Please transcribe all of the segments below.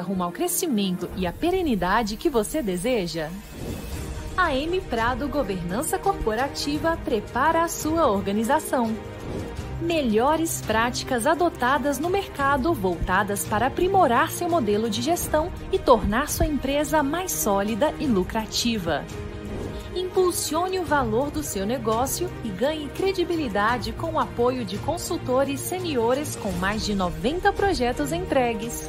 rumo ao crescimento e à perenidade que você deseja? A M Prado Governança Corporativa prepara a sua organização. Melhores práticas adotadas no mercado voltadas para aprimorar seu modelo de gestão e tornar sua empresa mais sólida e lucrativa. Impulsione o valor do seu negócio e ganhe credibilidade com o apoio de consultores seniores com mais de 90 projetos entregues.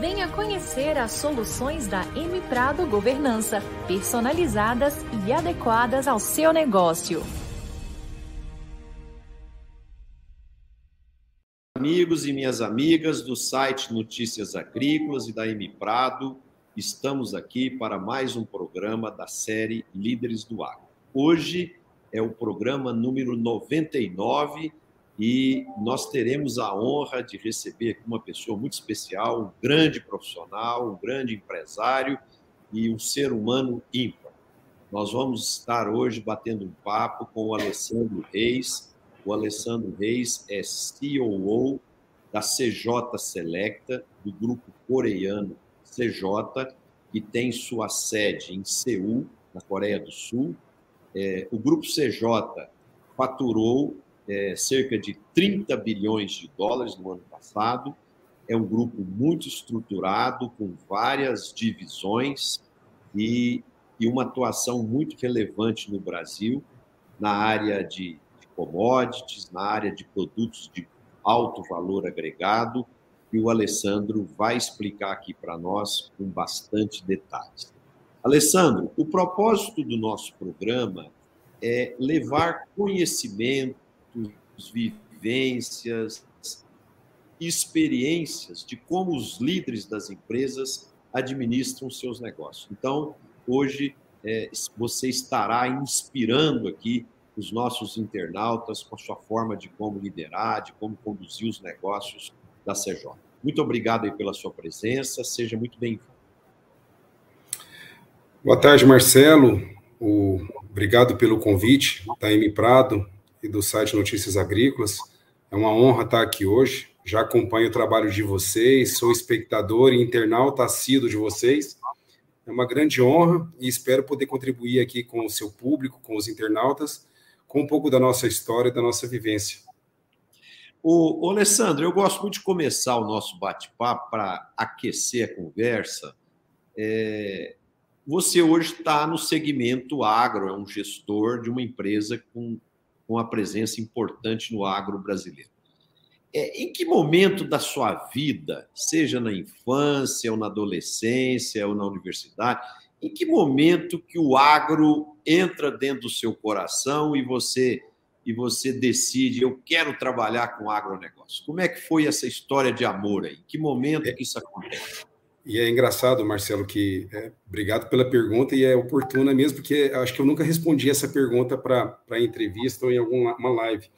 Venha conhecer as soluções da M Prado Governança, personalizadas e adequadas ao seu negócio. Amigos e minhas amigas do site Notícias Agrícolas e da M Prado, estamos aqui para mais um programa da série Líderes do Agro. Hoje é o programa número 99 e nós teremos a honra de receber uma pessoa muito especial, um grande profissional, um grande empresário e um ser humano ímpar. Nós vamos estar hoje batendo um papo com o Alessandro Reis. O Alessandro Reis é CEO da CJ Selecta, do grupo coreano CJ, que tem sua sede em Seul, na Coreia do Sul. É, o grupo CJ faturou é, cerca de 30 bilhões de dólares no ano passado. É um grupo muito estruturado, com várias divisões e, e uma atuação muito relevante no Brasil na área de, de commodities, na área de produtos de alto valor agregado. E o Alessandro vai explicar aqui para nós com bastante detalhes. Alessandro, o propósito do nosso programa é levar conhecimento, vivências, experiências de como os líderes das empresas administram seus negócios. Então, hoje é, você estará inspirando aqui os nossos internautas com a sua forma de como liderar, de como conduzir os negócios da CJ. Muito obrigado aí pela sua presença, seja muito bem-vindo. Boa tarde, Marcelo. O... Obrigado pelo convite M Prado e do site Notícias Agrícolas. É uma honra estar aqui hoje. Já acompanho o trabalho de vocês, sou espectador e internauta assíduo de vocês. É uma grande honra e espero poder contribuir aqui com o seu público, com os internautas, com um pouco da nossa história e da nossa vivência. O, Alessandro, eu gosto muito de começar o nosso bate-papo para aquecer a conversa. É, você hoje está no segmento agro, é um gestor de uma empresa com com a presença importante no agro brasileiro. É, em que momento da sua vida, seja na infância ou na adolescência ou na universidade, em que momento que o agro entra dentro do seu coração e você e você decide eu quero trabalhar com agronegócio? Como é que foi essa história de amor aí? Em que momento é, que isso acontece? E é engraçado, Marcelo, que é, obrigado pela pergunta e é oportuna mesmo, porque acho que eu nunca respondi essa pergunta para entrevista ou em alguma live.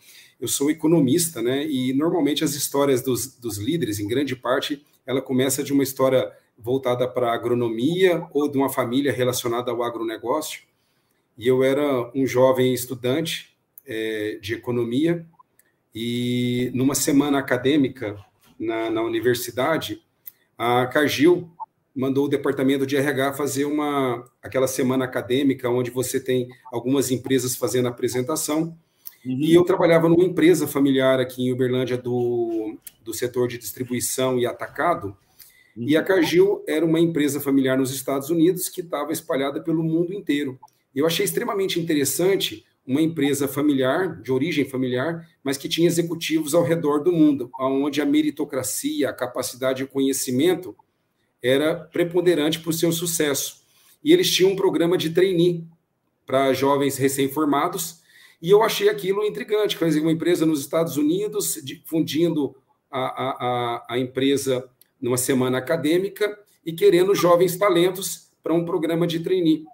Eu sou economista, né? E normalmente as histórias dos, dos líderes, em grande parte, ela começa de uma história voltada para a agronomia ou de uma família relacionada ao agronegócio. E eu era um jovem estudante é, de economia e numa semana acadêmica na, na universidade a Cargill mandou o departamento de RH fazer uma aquela semana acadêmica onde você tem algumas empresas fazendo apresentação. Uhum. E eu trabalhava numa empresa familiar aqui em Uberlândia do, do setor de distribuição e atacado. Uhum. E a Cargill era uma empresa familiar nos Estados Unidos que estava espalhada pelo mundo inteiro. Eu achei extremamente interessante uma empresa familiar, de origem familiar, mas que tinha executivos ao redor do mundo, onde a meritocracia, a capacidade de conhecimento era preponderante para o seu sucesso. E eles tinham um programa de trainee para jovens recém-formados, e eu achei aquilo intrigante, dizer, uma empresa nos Estados Unidos difundindo a, a, a empresa numa semana acadêmica e querendo jovens talentos para um programa de trainee.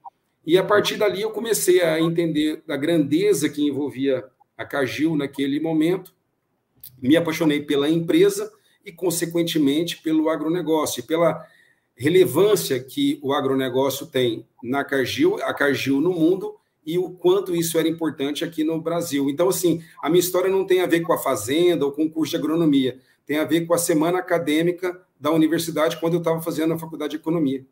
E a partir dali eu comecei a entender da grandeza que envolvia a Cargill naquele momento, me apaixonei pela empresa e, consequentemente, pelo agronegócio, pela relevância que o agronegócio tem na Cargill, a Cargill no mundo e o quanto isso era importante aqui no Brasil. Então, assim, a minha história não tem a ver com a fazenda ou com o curso de agronomia, tem a ver com a semana acadêmica da universidade quando eu estava fazendo a faculdade de economia.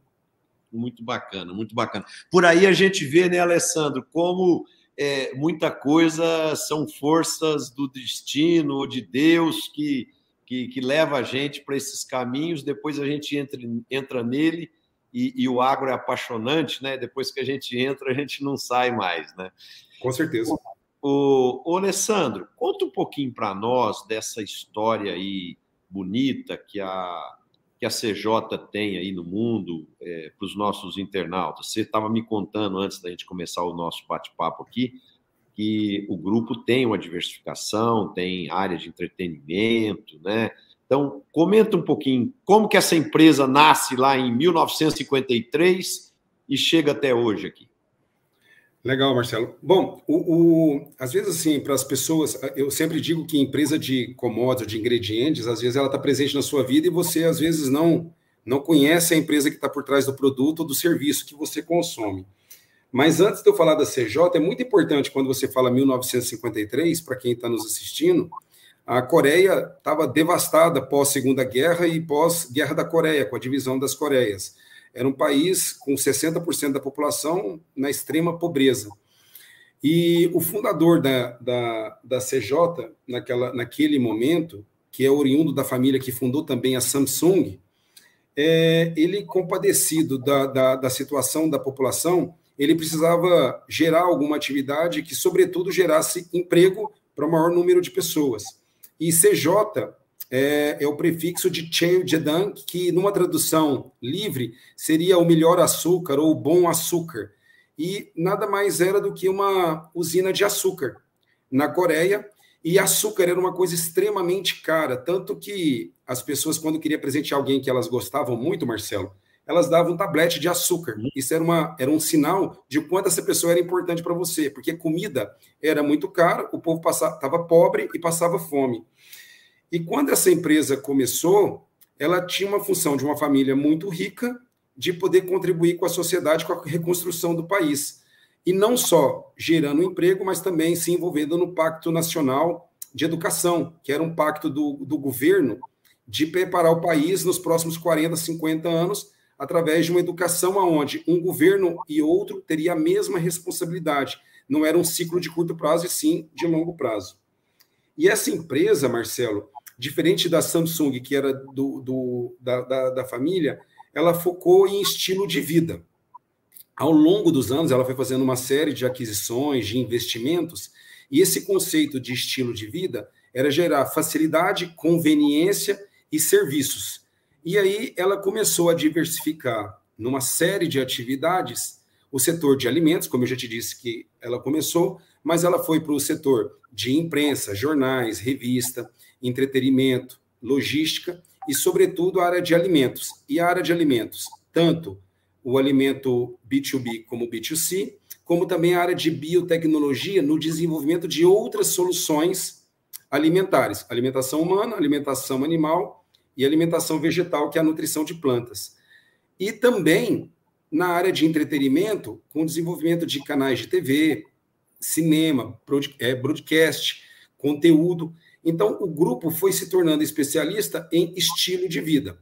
Muito bacana, muito bacana. Por aí a gente vê, né, Alessandro, como é, muita coisa são forças do destino ou de Deus que, que, que leva a gente para esses caminhos, depois a gente entra, entra nele e, e, o agro é apaixonante, né? Depois que a gente entra, a gente não sai mais, né? Com certeza. O, o Alessandro, conta um pouquinho para nós dessa história aí bonita que a, que a CJ tem aí no mundo é, para os nossos internautas. Você estava me contando antes da gente começar o nosso bate-papo aqui que o grupo tem uma diversificação, tem área de entretenimento, né? Então, comenta um pouquinho como que essa empresa nasce lá em 1953 e chega até hoje aqui. Legal, Marcelo. Bom, o, o, às vezes, assim, para as pessoas, eu sempre digo que empresa de commodities, de ingredientes, às vezes ela está presente na sua vida e você, às vezes, não, não conhece a empresa que está por trás do produto ou do serviço que você consome. Mas antes de eu falar da CJ, é muito importante quando você fala 1953, para quem está nos assistindo, a Coreia estava devastada pós Segunda Guerra e pós Guerra da Coreia, com a divisão das Coreias. Era um país com 60% da população na extrema pobreza. E o fundador da, da, da CJ, naquela, naquele momento, que é oriundo da família que fundou também a Samsung, é, ele, compadecido da, da, da situação da população, ele precisava gerar alguma atividade que, sobretudo, gerasse emprego para o maior número de pessoas. E CJ é, é o prefixo de Cheojedang, que numa tradução livre seria o melhor açúcar ou o bom açúcar. E nada mais era do que uma usina de açúcar na Coreia. E açúcar era uma coisa extremamente cara, tanto que as pessoas, quando queriam presentear alguém que elas gostavam muito, Marcelo, elas davam um tablete de açúcar. Isso era, uma, era um sinal de quanto essa pessoa era importante para você, porque comida era muito cara, o povo estava pobre e passava fome. E quando essa empresa começou, ela tinha uma função de uma família muito rica de poder contribuir com a sociedade, com a reconstrução do país. E não só gerando emprego, mas também se envolvendo no Pacto Nacional de Educação, que era um pacto do, do governo de preparar o país nos próximos 40, 50 anos, através de uma educação onde um governo e outro teria a mesma responsabilidade. Não era um ciclo de curto prazo, e sim de longo prazo. E essa empresa, Marcelo, diferente da Samsung, que era do, do da, da, da família, ela focou em estilo de vida. Ao longo dos anos, ela foi fazendo uma série de aquisições, de investimentos, e esse conceito de estilo de vida era gerar facilidade, conveniência e serviços. E aí ela começou a diversificar numa série de atividades o setor de alimentos, como eu já te disse que ela começou, mas ela foi para o setor de imprensa, jornais, revista, entretenimento, logística e, sobretudo, a área de alimentos. E a área de alimentos, tanto o alimento B2B como B2C, como também a área de biotecnologia no desenvolvimento de outras soluções alimentares, alimentação humana, alimentação animal e alimentação vegetal, que é a nutrição de plantas. E também na área de entretenimento, com o desenvolvimento de canais de TV, cinema, é, broadcast, conteúdo. Então, o grupo foi se tornando especialista em estilo de vida.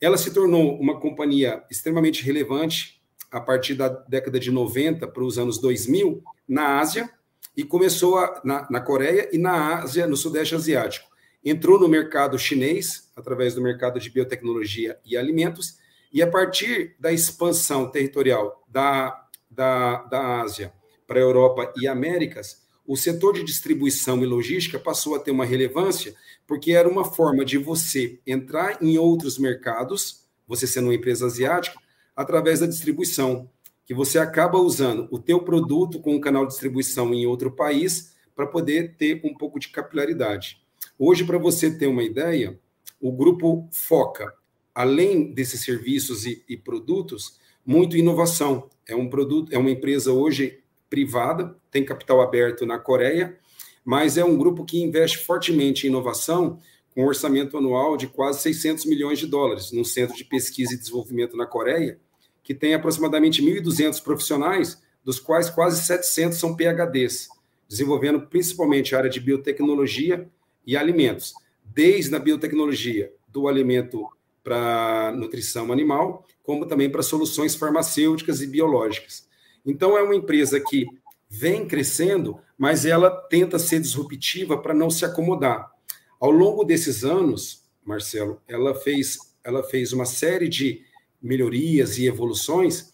Ela se tornou uma companhia extremamente relevante a partir da década de 90 para os anos 2000 na Ásia e começou a, na, na Coreia e na Ásia, no Sudeste Asiático. Entrou no mercado chinês, através do mercado de biotecnologia e alimentos, e a partir da expansão territorial da, da, da Ásia para a Europa e Américas, o setor de distribuição e logística passou a ter uma relevância, porque era uma forma de você entrar em outros mercados, você sendo uma empresa asiática, através da distribuição, que você acaba usando o teu produto com um canal de distribuição em outro país para poder ter um pouco de capilaridade. Hoje, para você ter uma ideia, o grupo foca, além desses serviços e, e produtos, muito inovação. É um produto, é uma empresa hoje privada, tem capital aberto na Coreia, mas é um grupo que investe fortemente em inovação, com um orçamento anual de quase 600 milhões de dólares, num centro de pesquisa e desenvolvimento na Coreia, que tem aproximadamente 1.200 profissionais, dos quais quase 700 são PhDs, desenvolvendo principalmente a área de biotecnologia e alimentos, desde a biotecnologia do alimento para nutrição animal, como também para soluções farmacêuticas e biológicas. Então, é uma empresa que vem crescendo, mas ela tenta ser disruptiva para não se acomodar. Ao longo desses anos, Marcelo, ela fez, ela fez uma série de melhorias e evoluções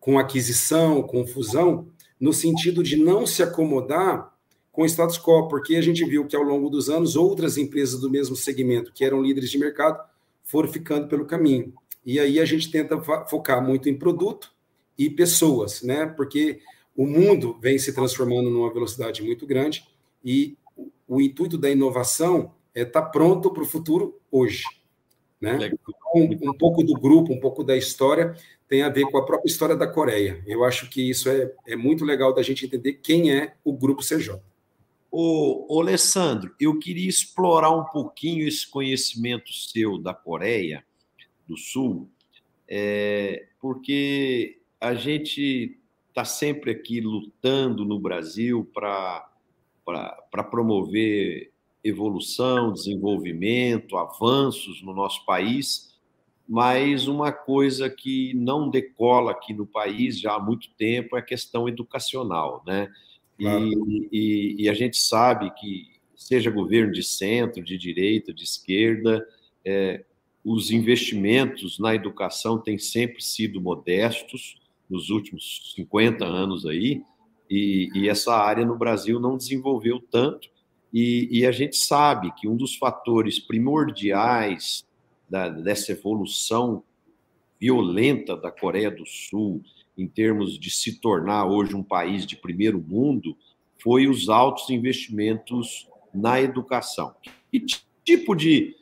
com aquisição, com fusão, no sentido de não se acomodar com o status quo, porque a gente viu que ao longo dos anos outras empresas do mesmo segmento, que eram líderes de mercado, foram ficando pelo caminho. E aí a gente tenta focar muito em produto e pessoas, né? Porque o mundo vem se transformando numa velocidade muito grande e o intuito da inovação é estar tá pronto para o futuro hoje. Né? Um, um, pouco do grupo, um pouco da história, tem a ver com a própria história da Coreia. Eu acho que isso é, é muito legal da gente entender quem é o Grupo CJ. Ô, ô, Alessandro, eu queria explorar um pouquinho esse conhecimento seu da Coreia do Sul, é, porque a gente está sempre aqui lutando no Brasil para promover evolução, desenvolvimento, avanços no nosso país, mas uma coisa que não decola aqui no país já há muito tempo é a questão educacional, né? Claro. E, e, e, a gente sabe que, seja governo de centro, de direita, de esquerda, é, os investimentos na educação têm sempre sido modestos nos últimos 50 anos aí, e, e essa área no Brasil não desenvolveu tanto, e, e, a gente sabe que um dos fatores primordiais da, dessa evolução violenta da Coreia do Sul, em termos de se tornar hoje um país de primeiro mundo, foi os altos investimentos na educação. Que tipo de,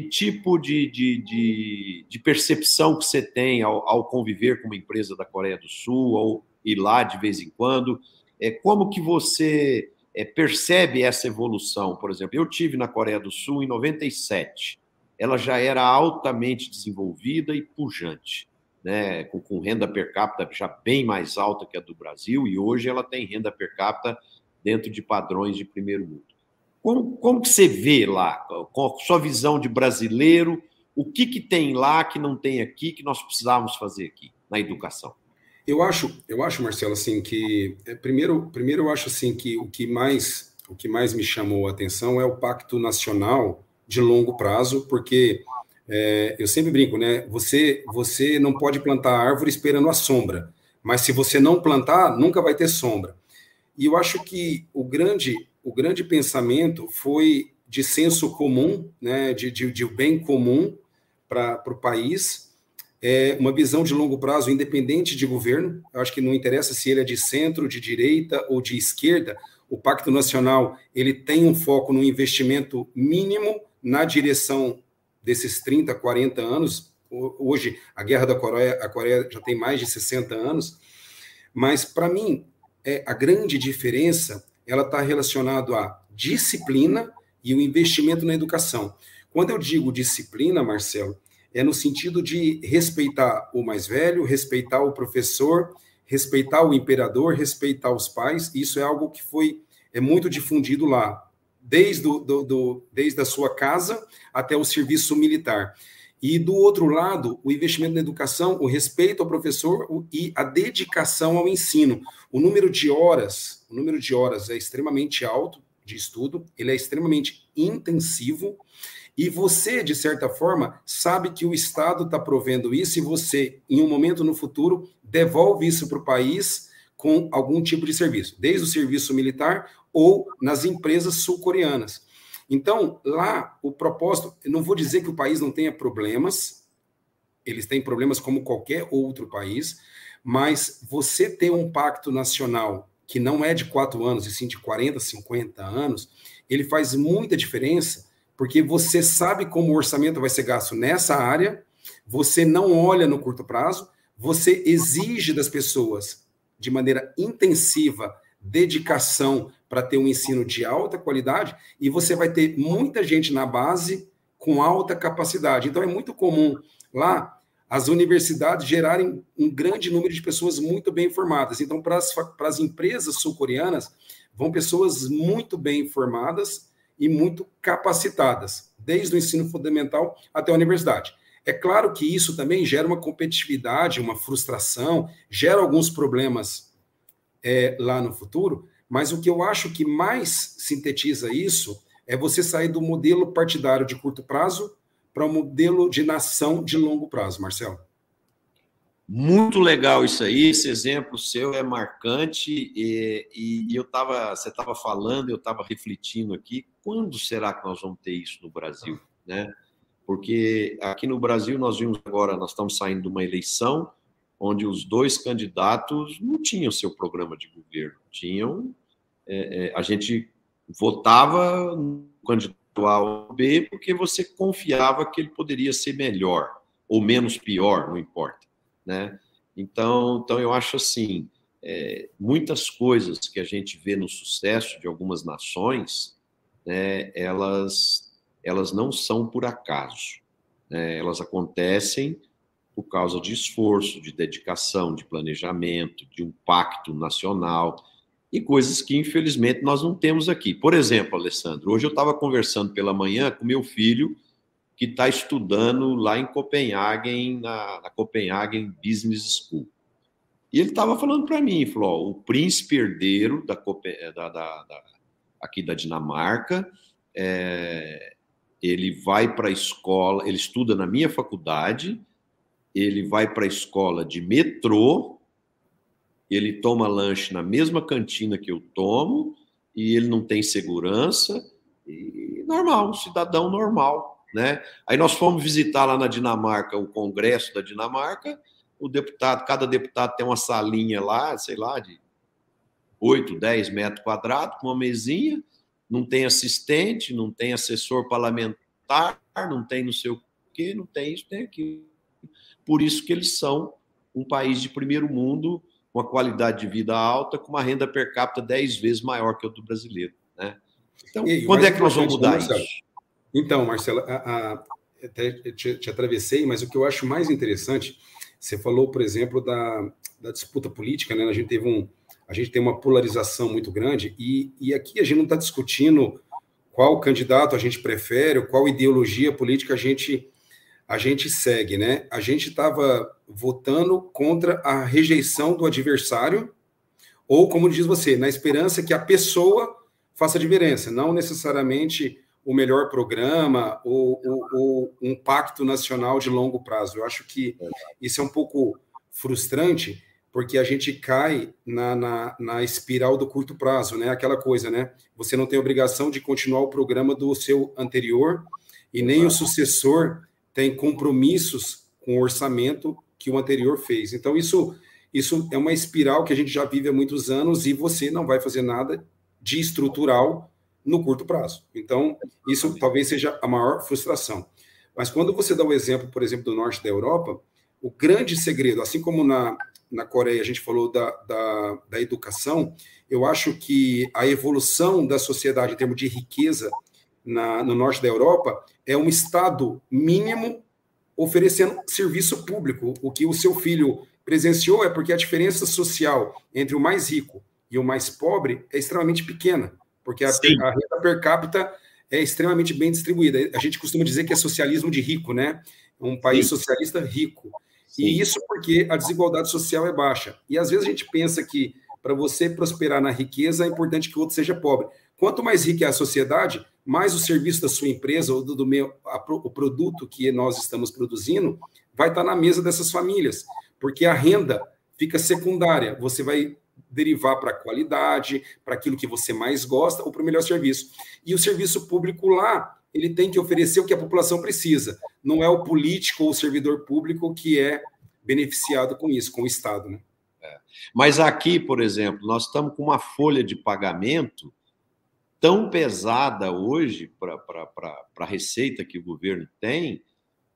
que tipo de, de, de, de percepção que você tem ao, ao, conviver com uma empresa da Coreia do Sul, ou ir lá de vez em quando? É, como que você é, percebe essa evolução. Por exemplo, eu tive na Coreia do Sul em 97. Ela já era altamente desenvolvida e pujante, né? com, com renda per capita já bem mais alta que a do Brasil, e hoje ela tem renda per capita dentro de padrões de primeiro mundo. Como, como que você vê lá, com a sua visão de brasileiro, o que, que tem lá que não tem aqui, que nós precisávamos fazer aqui na educação? Eu acho, eu acho, Marcelo, assim que é, primeiro, primeiro eu acho assim que o que mais o que mais me chamou a atenção é o pacto nacional de longo prazo, porque é, eu sempre brinco, né? Você você não pode plantar árvore esperando a sombra, mas se você não plantar, nunca vai ter sombra. E eu acho que o grande o grande pensamento foi de senso comum, né? De, de, de bem comum para o país é uma visão de longo prazo independente de governo. Eu acho que não interessa se ele é de centro, de direita ou de esquerda. O Pacto Nacional ele tem um foco no investimento mínimo na direção desses 30, 40 anos. Hoje, a guerra da Coreia, a Coreia já tem mais de 60 anos. Mas, para mim, é, a grande diferença ela está relacionada à disciplina e o investimento na educação. Quando eu digo disciplina, Marcelo, é no sentido de respeitar o mais velho, respeitar o professor, respeitar o imperador, respeitar os pais. Isso é algo que foi é muito difundido lá, desde, do, do, desde a sua casa até o serviço militar. E do outro lado, o investimento na educação, o respeito ao professor e a dedicação ao ensino. O número de horas, o número de horas é extremamente alto de estudo, ele é extremamente intensivo e você, de certa forma, sabe que o Estado está provendo isso e você, em um momento no futuro, devolve isso para o país com algum tipo de serviço, desde o serviço militar ou nas empresas sul-coreanas. Então, lá, o propósito, não vou dizer que o país não tenha problemas, eles têm problemas como qualquer outro país, mas você ter um pacto nacional que não é de quatro anos, e sim de 40, 50 anos, ele faz muita diferença porque você sabe como o orçamento vai ser gasto nessa área, você não olha no curto prazo, você exige das pessoas, de maneira intensiva, dedicação para ter um ensino de alta qualidade, e você vai ter muita gente na base com alta capacidade. Então, é muito comum lá as universidades gerarem um grande número de pessoas muito bem formadas. Então, para as, para as empresas sul-coreanas, vão pessoas muito bem formadas e muito capacitadas, desde o ensino fundamental até a universidade. É claro que isso também gera uma competitividade, uma frustração, gera alguns problemas é, lá no futuro, mas o que eu acho que mais sintetiza isso é você sair do modelo partidário de curto prazo para o um modelo de nação de longo prazo, Marcelo. Muito legal isso aí, esse exemplo seu é marcante e, e, eu estava, você estava falando, eu estava refletindo aqui, quando será que nós vamos ter isso no Brasil, né? Porque aqui no Brasil nós vimos agora, nós estamos saindo de uma eleição onde os dois candidatos não tinham seu programa de governo, tinham, é, é, a gente votava no candidato A ou B porque você confiava que ele poderia ser melhor ou menos pior, não importa né? Então, então eu acho assim, é, muitas coisas que a gente vê no sucesso de algumas nações, né, elas, elas não são por acaso. Né? Elas acontecem por causa de esforço, de dedicação, de planejamento, de um pacto nacional e coisas que, infelizmente, nós não temos aqui. Por exemplo, Alessandro, hoje eu estava conversando pela manhã com meu filho, que está estudando lá em Copenhagen, na, na Copenhagen Business School. E ele estava falando para mim, falou, ó, o príncipe herdeiro da, da, da, da aqui da Dinamarca, é, ele vai para a escola, ele estuda na minha faculdade, ele vai para a escola de metrô, ele toma lanche na mesma cantina que eu tomo, e ele não tem segurança, e normal, um cidadão normal. Né? Aí nós fomos visitar lá na Dinamarca o Congresso da Dinamarca. O deputado, cada deputado tem uma salinha lá, sei lá, de 8, 10 metros quadrados, com uma mesinha. Não tem assistente, não tem assessor parlamentar, não tem não sei o quê, não tem isso, tem aquilo. Por isso que eles são um país de primeiro mundo, com uma qualidade de vida alta, com uma renda per capita 10 vezes maior que a do brasileiro. Né? Então, quando é que nós vamos mudar isso? Então, Marcela, a, a, até te, te, atravessei, mas o que eu acho mais interessante, você falou, por exemplo, da, da disputa política, né? A gente teve um, a gente tem uma polarização muito grande e, e aqui a gente não está discutindo qual candidato a gente prefere, qual ideologia política a gente a gente segue, né? A gente estava votando contra a rejeição do adversário ou, como diz você, na esperança que a pessoa faça a diferença, não necessariamente o melhor programa ou, ou, ou, um pacto nacional de longo prazo. Eu acho que isso é um pouco frustrante, porque a gente cai na, na, na, espiral do curto prazo, né? Aquela coisa, né? Você não tem obrigação de continuar o programa do seu anterior e nem o sucessor tem compromissos com o orçamento que o anterior fez. Então, isso, isso é uma espiral que a gente já vive há muitos anos e você não vai fazer nada de estrutural no curto prazo. Então, isso talvez seja a maior frustração. Mas quando você dá o exemplo, por exemplo, do norte da Europa, o grande segredo, assim como na, na Coreia a gente falou da, da, da educação, eu acho que a evolução da sociedade em termos de riqueza na, no norte da Europa é um Estado mínimo oferecendo serviço público. O que o seu filho presenciou é porque a diferença social entre o mais rico e o mais pobre é extremamente pequena porque a, a, renda per capita é extremamente bem distribuída. A gente costuma dizer que é socialismo de rico, né? Um país Sim. socialista rico. Sim. E isso porque a desigualdade social é baixa. E às vezes a gente pensa que para você prosperar na riqueza é importante que o outro seja pobre. Quanto mais rica é a sociedade, mais o serviço da sua empresa ou do, do meu, a, o produto que nós estamos produzindo vai estar na mesa dessas famílias, porque a renda fica secundária. Você vai derivar para a qualidade, para aquilo que você mais gosta ou para o melhor serviço. E o serviço público lá, ele tem que oferecer o que a população precisa. Não é o político ou o servidor público que é beneficiado com isso, com o Estado. Né? É. Mas aqui, por exemplo, nós estamos com uma folha de pagamento tão pesada hoje para a receita que o governo tem,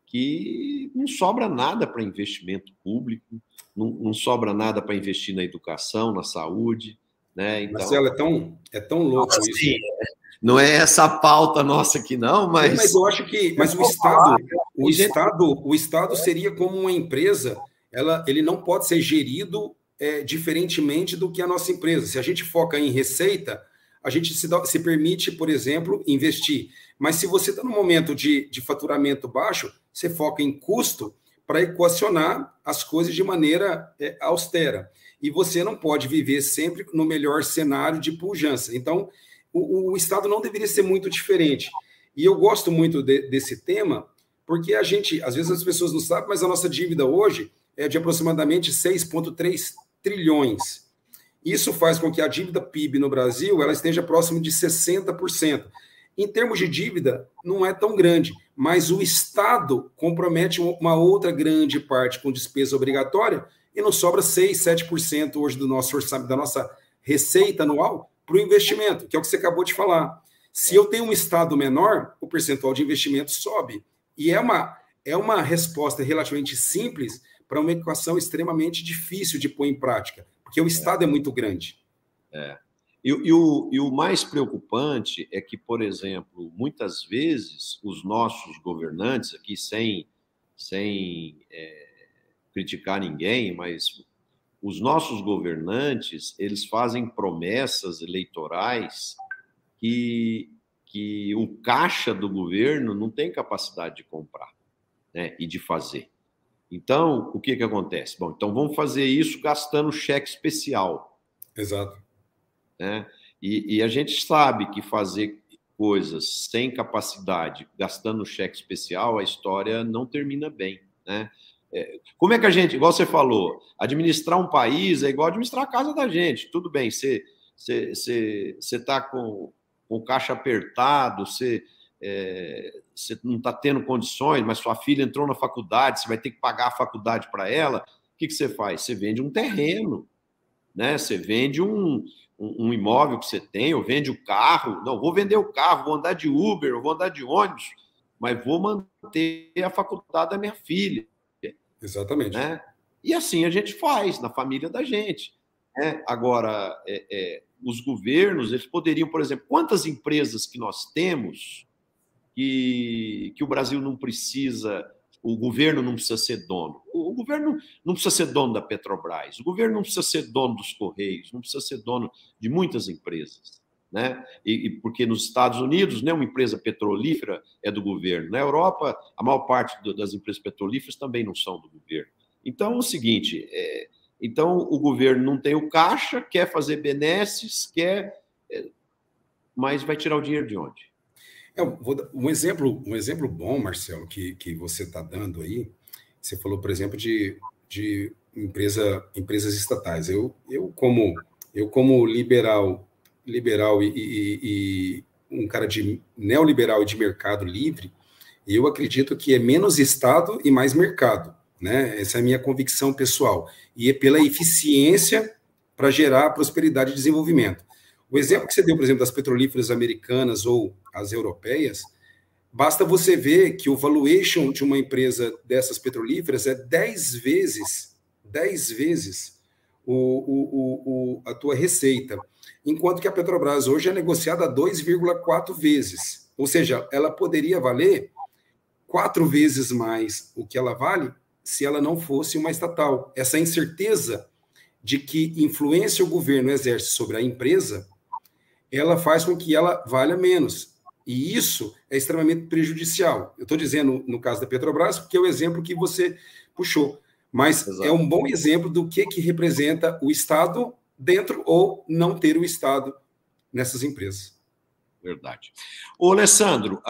que não sobra nada para investimento público, não, não sobra nada para investir na educação, na saúde. Né? Então, Marcelo, é tão, é tão louco isso. Sim, não é essa pauta nossa aqui, não, mas. Mas eu acho que. Mas o Estado, o Estado, o Estado seria como uma empresa, ela, ele não pode ser gerido é, diferentemente do que a nossa empresa. Se a gente foca em receita, a gente se, se permite, por exemplo, investir. Mas se você está no momento de, de faturamento baixo, você foca em custo para equacionar as coisas de maneira é, austera. E você não pode viver sempre no melhor cenário de pujança. Então, o, o Estado não deveria ser muito diferente. E eu gosto muito de, desse tema, porque a gente, às vezes as pessoas não sabem, mas a nossa dívida hoje é de aproximadamente 6,3 trilhões. Isso faz com que a dívida PIB no Brasil ela esteja próximo de 60%. Em termos de dívida, não é tão grande, mas o Estado compromete uma outra grande parte com despesa obrigatória e não sobra 6, 7% hoje do nosso orçamento, da nossa receita anual para o investimento, que é o que você acabou de falar. Se eu tenho um Estado menor, o percentual de investimento sobe. E é uma, é uma resposta relativamente simples para uma equação extremamente difícil de pôr em prática, porque o Estado é, é muito grande. É. E, e, o, e o mais preocupante é que, por exemplo, muitas vezes os nossos governantes, aqui sem, sem é, criticar ninguém, mas os nossos governantes, eles fazem promessas eleitorais que, que o caixa do governo não tem capacidade de comprar né, e de fazer. Então, o que, que acontece? Bom, então vamos fazer isso gastando cheque especial. Exato. Né? E, e a gente sabe que fazer coisas sem capacidade, gastando cheque especial, a história não termina bem. Né? É, como é que a gente, igual você falou, administrar um país é igual administrar a casa da gente. Tudo bem, você está com, com o caixa apertado, você, é, você não está tendo condições, mas sua filha entrou na faculdade, você vai ter que pagar a faculdade para ela. O que, que você faz? Você vende um terreno, né? você vende um, um, um imóvel que você tem, ou vende o carro. Não, vou vender o carro, vou andar de Uber, vou andar de ônibus, mas vou manter a faculdade da minha filha. Exatamente. Né? E assim a gente faz na família da gente. Né? Agora, é, é, os governos, eles poderiam, por exemplo, quantas empresas que nós temos que, que o Brasil não precisa, o governo não precisa ser dono. O, governo não precisa ser dono da Petrobras, o governo não precisa ser dono dos Correios, não precisa ser dono de muitas empresas. Né? E, e, porque nos Estados Unidos, né, uma empresa petrolífera é do governo. Na Europa, a maior parte do, das empresas petrolíferas também não são do governo. Então, é o seguinte: é, então o governo não tem o caixa, quer fazer benesses, quer, é, mas vai tirar o dinheiro de onde? É, um exemplo, um exemplo bom, Marcelo, que, que você está dando aí. Você falou, por exemplo, de, de empresa, empresas estatais. Eu, eu como eu como liberal liberal e, e, e um cara de neoliberal e de mercado livre, eu acredito que é menos Estado e mais mercado. Né? Essa é a minha convicção pessoal. E é pela eficiência para gerar prosperidade e desenvolvimento. O exemplo que você deu, por exemplo, das petrolíferas americanas ou as europeias, basta você ver que o valuation de uma empresa dessas petrolíferas é 10 vezes, 10 vezes o, o, o, a tua receita enquanto que a Petrobras hoje é negociada a 2,4 vezes. Ou seja, ela poderia valer quatro vezes mais o que ela vale se ela não fosse uma estatal. Essa incerteza de que influência o governo exerce sobre a empresa, ela faz com que ela valha menos. E isso é extremamente prejudicial. Eu estou dizendo no caso da Petrobras, porque é o exemplo que você puxou. Mas Exato. é um bom exemplo do que, que representa o Estado dentro ou não ter o Estado nessas empresas. Verdade. Ô, Alessandro,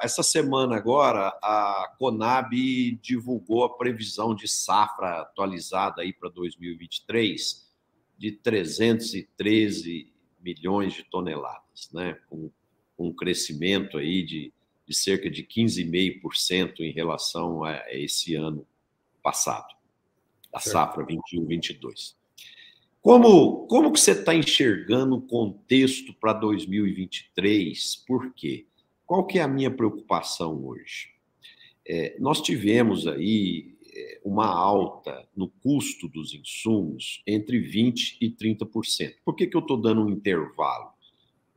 essa semana agora, a Conab divulgou a previsão de safra atualizada aí para 2023 de 313 milhões de toneladas, né? Com, um crescimento aí de, de cerca de 15,5% em relação a esse ano passado, da safra 21-22. Como, como que você está enxergando o contexto para 2023? Por quê? Qual que é a minha preocupação hoje? é, nós tivemos aí uma alta no custo dos insumos entre 20% e 30%. Por que, que eu estou dando um intervalo?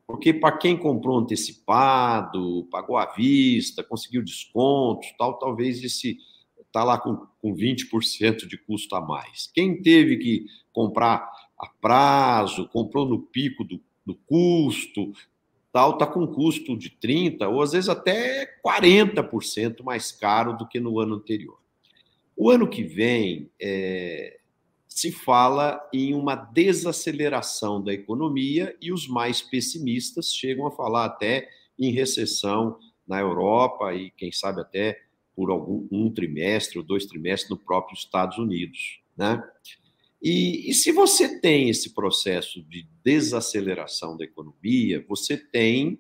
Porque para quem comprou antecipado, pagou à vista, conseguiu descontos, tal, talvez esse está lá com, com 20% de custo a mais. Quem teve que comprar a prazo, comprou no pico do, do custo, tal, está com custo de 30% ou às vezes até 40% mais caro do que no ano anterior. O ano que vem é, se fala em uma desaceleração da economia e os mais pessimistas chegam a falar até em recessão na Europa e, quem sabe, até por algum um trimestre ou dois trimestres no próprio Estados Unidos. Né? E, e se você tem esse processo de desaceleração da economia, você tem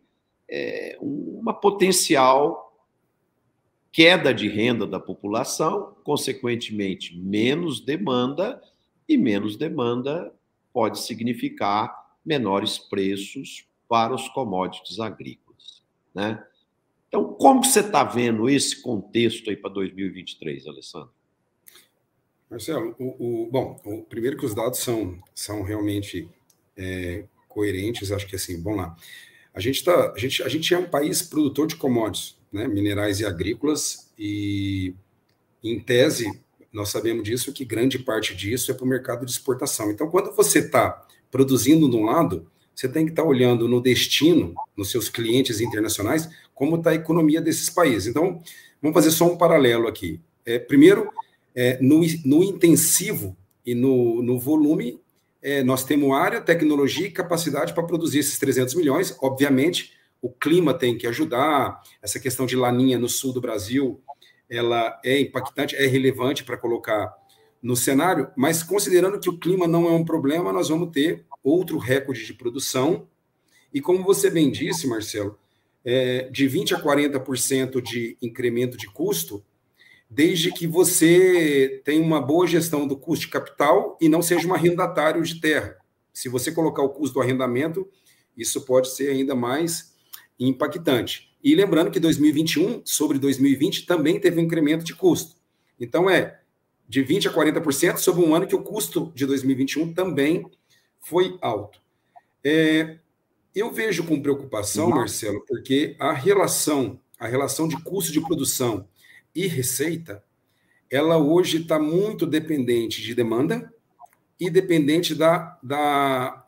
é, uma potencial queda de renda da população, consequentemente, menos demanda, e menos demanda pode significar menores preços para os commodities agrícolas. Né? Então, como você está vendo esse contexto aí para 2023, Alessandro? Marcelo, o, o, bom, o, primeiro que os dados são, são realmente é, coerentes, acho que assim, vamos lá. A gente, tá, a, gente, a gente é um país produtor de commodities, né, minerais e agrícolas, e em tese, nós sabemos disso, que grande parte disso é para o mercado de exportação. Então, quando você está produzindo de um lado, você tem que estar tá olhando no destino, nos seus clientes internacionais, como está a economia desses países. Então, vamos fazer só um paralelo aqui. É, primeiro, é, no, no, intensivo e no, no volume, é, nós temos área, tecnologia e capacidade para produzir esses 300 milhões. Obviamente, o clima tem que ajudar, essa questão de laninha no sul do Brasil, ela é impactante, é relevante para colocar no cenário, mas considerando que o clima não é um problema, nós vamos ter outro recorde de produção. E como você bem disse, Marcelo, é, de 20% a 40% de incremento de custo, desde que você tenha uma boa gestão do custo de capital e não seja um arrendatário de terra. Se você colocar o custo do arrendamento, isso pode ser ainda mais impactante. E lembrando que 2021 sobre 2020 também teve um incremento de custo. Então é de 20 a 40% sobre um ano que o custo de 2021 também foi alto. É, eu vejo com preocupação, Marcelo, porque a relação, a relação de custo de produção e receita, ela hoje está muito dependente de demanda e dependente da, da,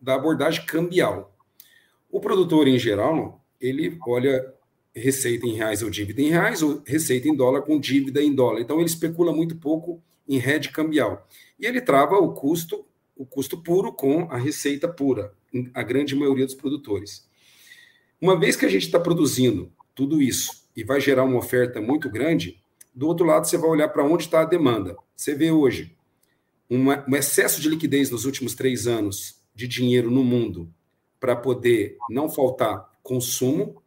da abordagem cambial. O produtor, em geral, ele olha receita em reais ou dívida em reais, ou receita em dólar com dívida em dólar. Então, ele especula muito pouco em rede cambial. E ele trava o custo, o custo puro com a receita pura, a grande maioria dos produtores. Uma vez que a gente está produzindo tudo isso e vai gerar uma oferta muito grande, do outro lado você vai olhar para onde está a demanda. Você vê hoje uma, um excesso de liquidez nos últimos três anos de dinheiro no mundo para poder não faltar consumo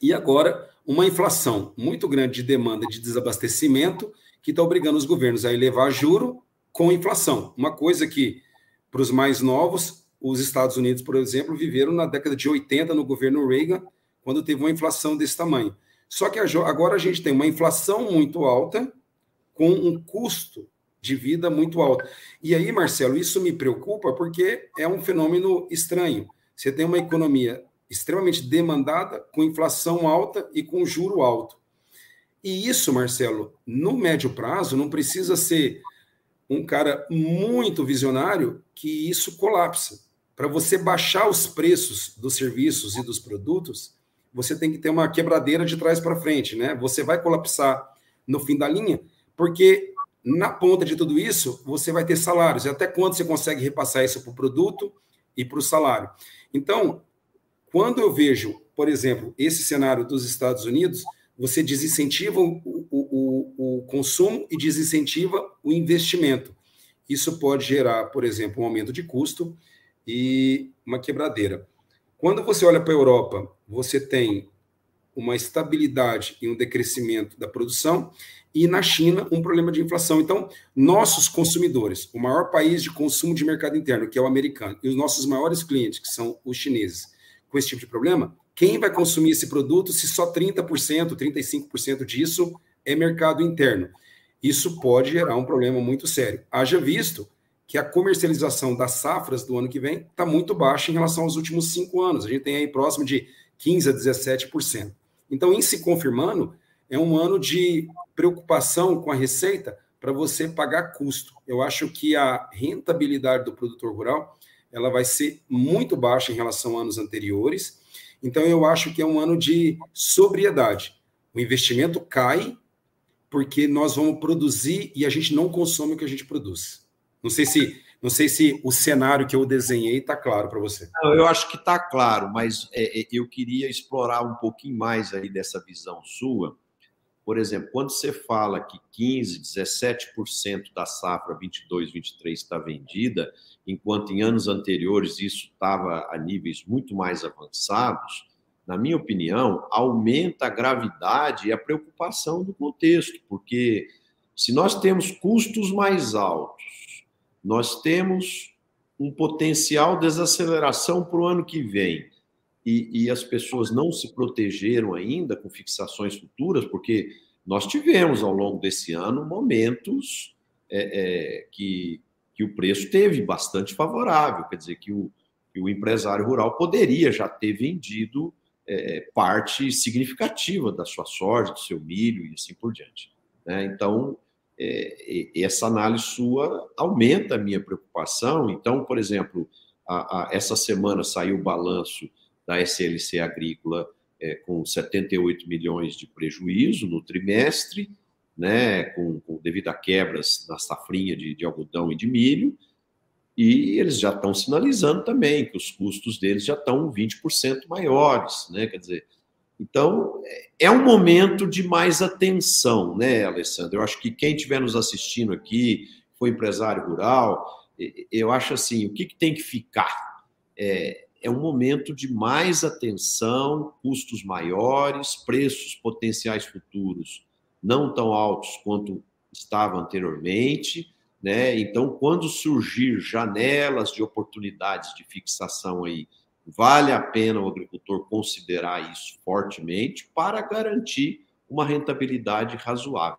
e agora uma inflação muito grande de demanda de desabastecimento que está obrigando os governos a elevar juro com inflação. Uma coisa que, para os mais novos, os Estados Unidos, por exemplo, viveram na década de 80 no governo Reagan, quando teve uma inflação desse tamanho. Só que agora a gente tem uma inflação muito alta com um custo de vida muito alto. E aí, Marcelo, isso me preocupa porque é um fenômeno estranho. Você tem uma economia extremamente demandada, com inflação alta e com juro alto. E isso, Marcelo, no médio prazo, não precisa ser um cara muito visionário que isso colapsa. Para você baixar os preços dos serviços e dos produtos, você tem que ter uma quebradeira de trás para frente, né? Você vai colapsar no fim da linha, porque na ponta de tudo isso, você vai ter salários. E até quando você consegue repassar isso para o produto e para o salário? Então, quando eu vejo, por exemplo, esse cenário dos Estados Unidos, você desincentiva o, o, o, consumo e desincentiva o investimento. Isso pode gerar, por exemplo, um aumento de custo e uma quebradeira. Quando você olha para a Europa, você tem uma estabilidade e um decrescimento da produção, e na China, um problema de inflação. Então, nossos consumidores, o maior país de consumo de mercado interno, que é o americano, e os nossos maiores clientes, que são os chineses, com esse tipo de problema, quem vai consumir esse produto se só 30%, 35% disso é mercado interno? Isso pode gerar um problema muito sério. Haja visto que a comercialização das safras do ano que vem está muito baixa em relação aos últimos cinco anos. A gente tem aí próximo de 15% a 17%. Então, em se confirmando, é um ano de preocupação com a receita para você pagar custo. Eu acho que a rentabilidade do produtor rural ela vai ser muito baixa em relação a anos anteriores. Então, eu acho que é um ano de sobriedade. O investimento cai porque nós vamos produzir e a gente não consome o que a gente produz. Não sei se, não sei se o cenário que eu desenhei está claro para você. Não, eu acho que está claro, mas é, é, eu queria explorar um pouquinho mais aí dessa visão sua. Por exemplo, quando você fala que 15, 17% da safra 22, 23 está vendida, enquanto em anos anteriores isso estava a níveis muito mais avançados, na minha opinião, aumenta a gravidade e a preocupação do contexto, porque se nós temos custos mais altos, nós temos um potencial desaceleração para o ano que vem. E, e, as pessoas não se protegeram ainda com fixações futuras, porque nós tivemos ao longo desse ano momentos é, é, que, que o preço teve bastante favorável, quer dizer, que o, que o empresário rural poderia já ter vendido é, parte significativa da sua soja, do seu milho e assim por diante. Né? Então, é, essa análise sua aumenta a minha preocupação. Então, por exemplo, a, a, essa semana saiu o balanço da SLC Agrícola é, com 78 milhões de prejuízo no trimestre, né, com, com devido a quebras na safrinha de, de algodão e de milho, e eles já estão sinalizando também que os custos deles já estão 20% maiores, né? Quer dizer, então, é um momento de mais atenção, né, Alessandro? Eu acho que quem estiver nos assistindo aqui, foi empresário rural, eu acho assim, o que, que tem que ficar? É, é um momento de mais atenção, custos maiores, preços potenciais futuros não tão altos quanto estavam anteriormente, né? Então, quando surgir janelas de oportunidades de fixação aí Vale a pena o agricultor considerar isso fortemente para garantir uma rentabilidade razoável.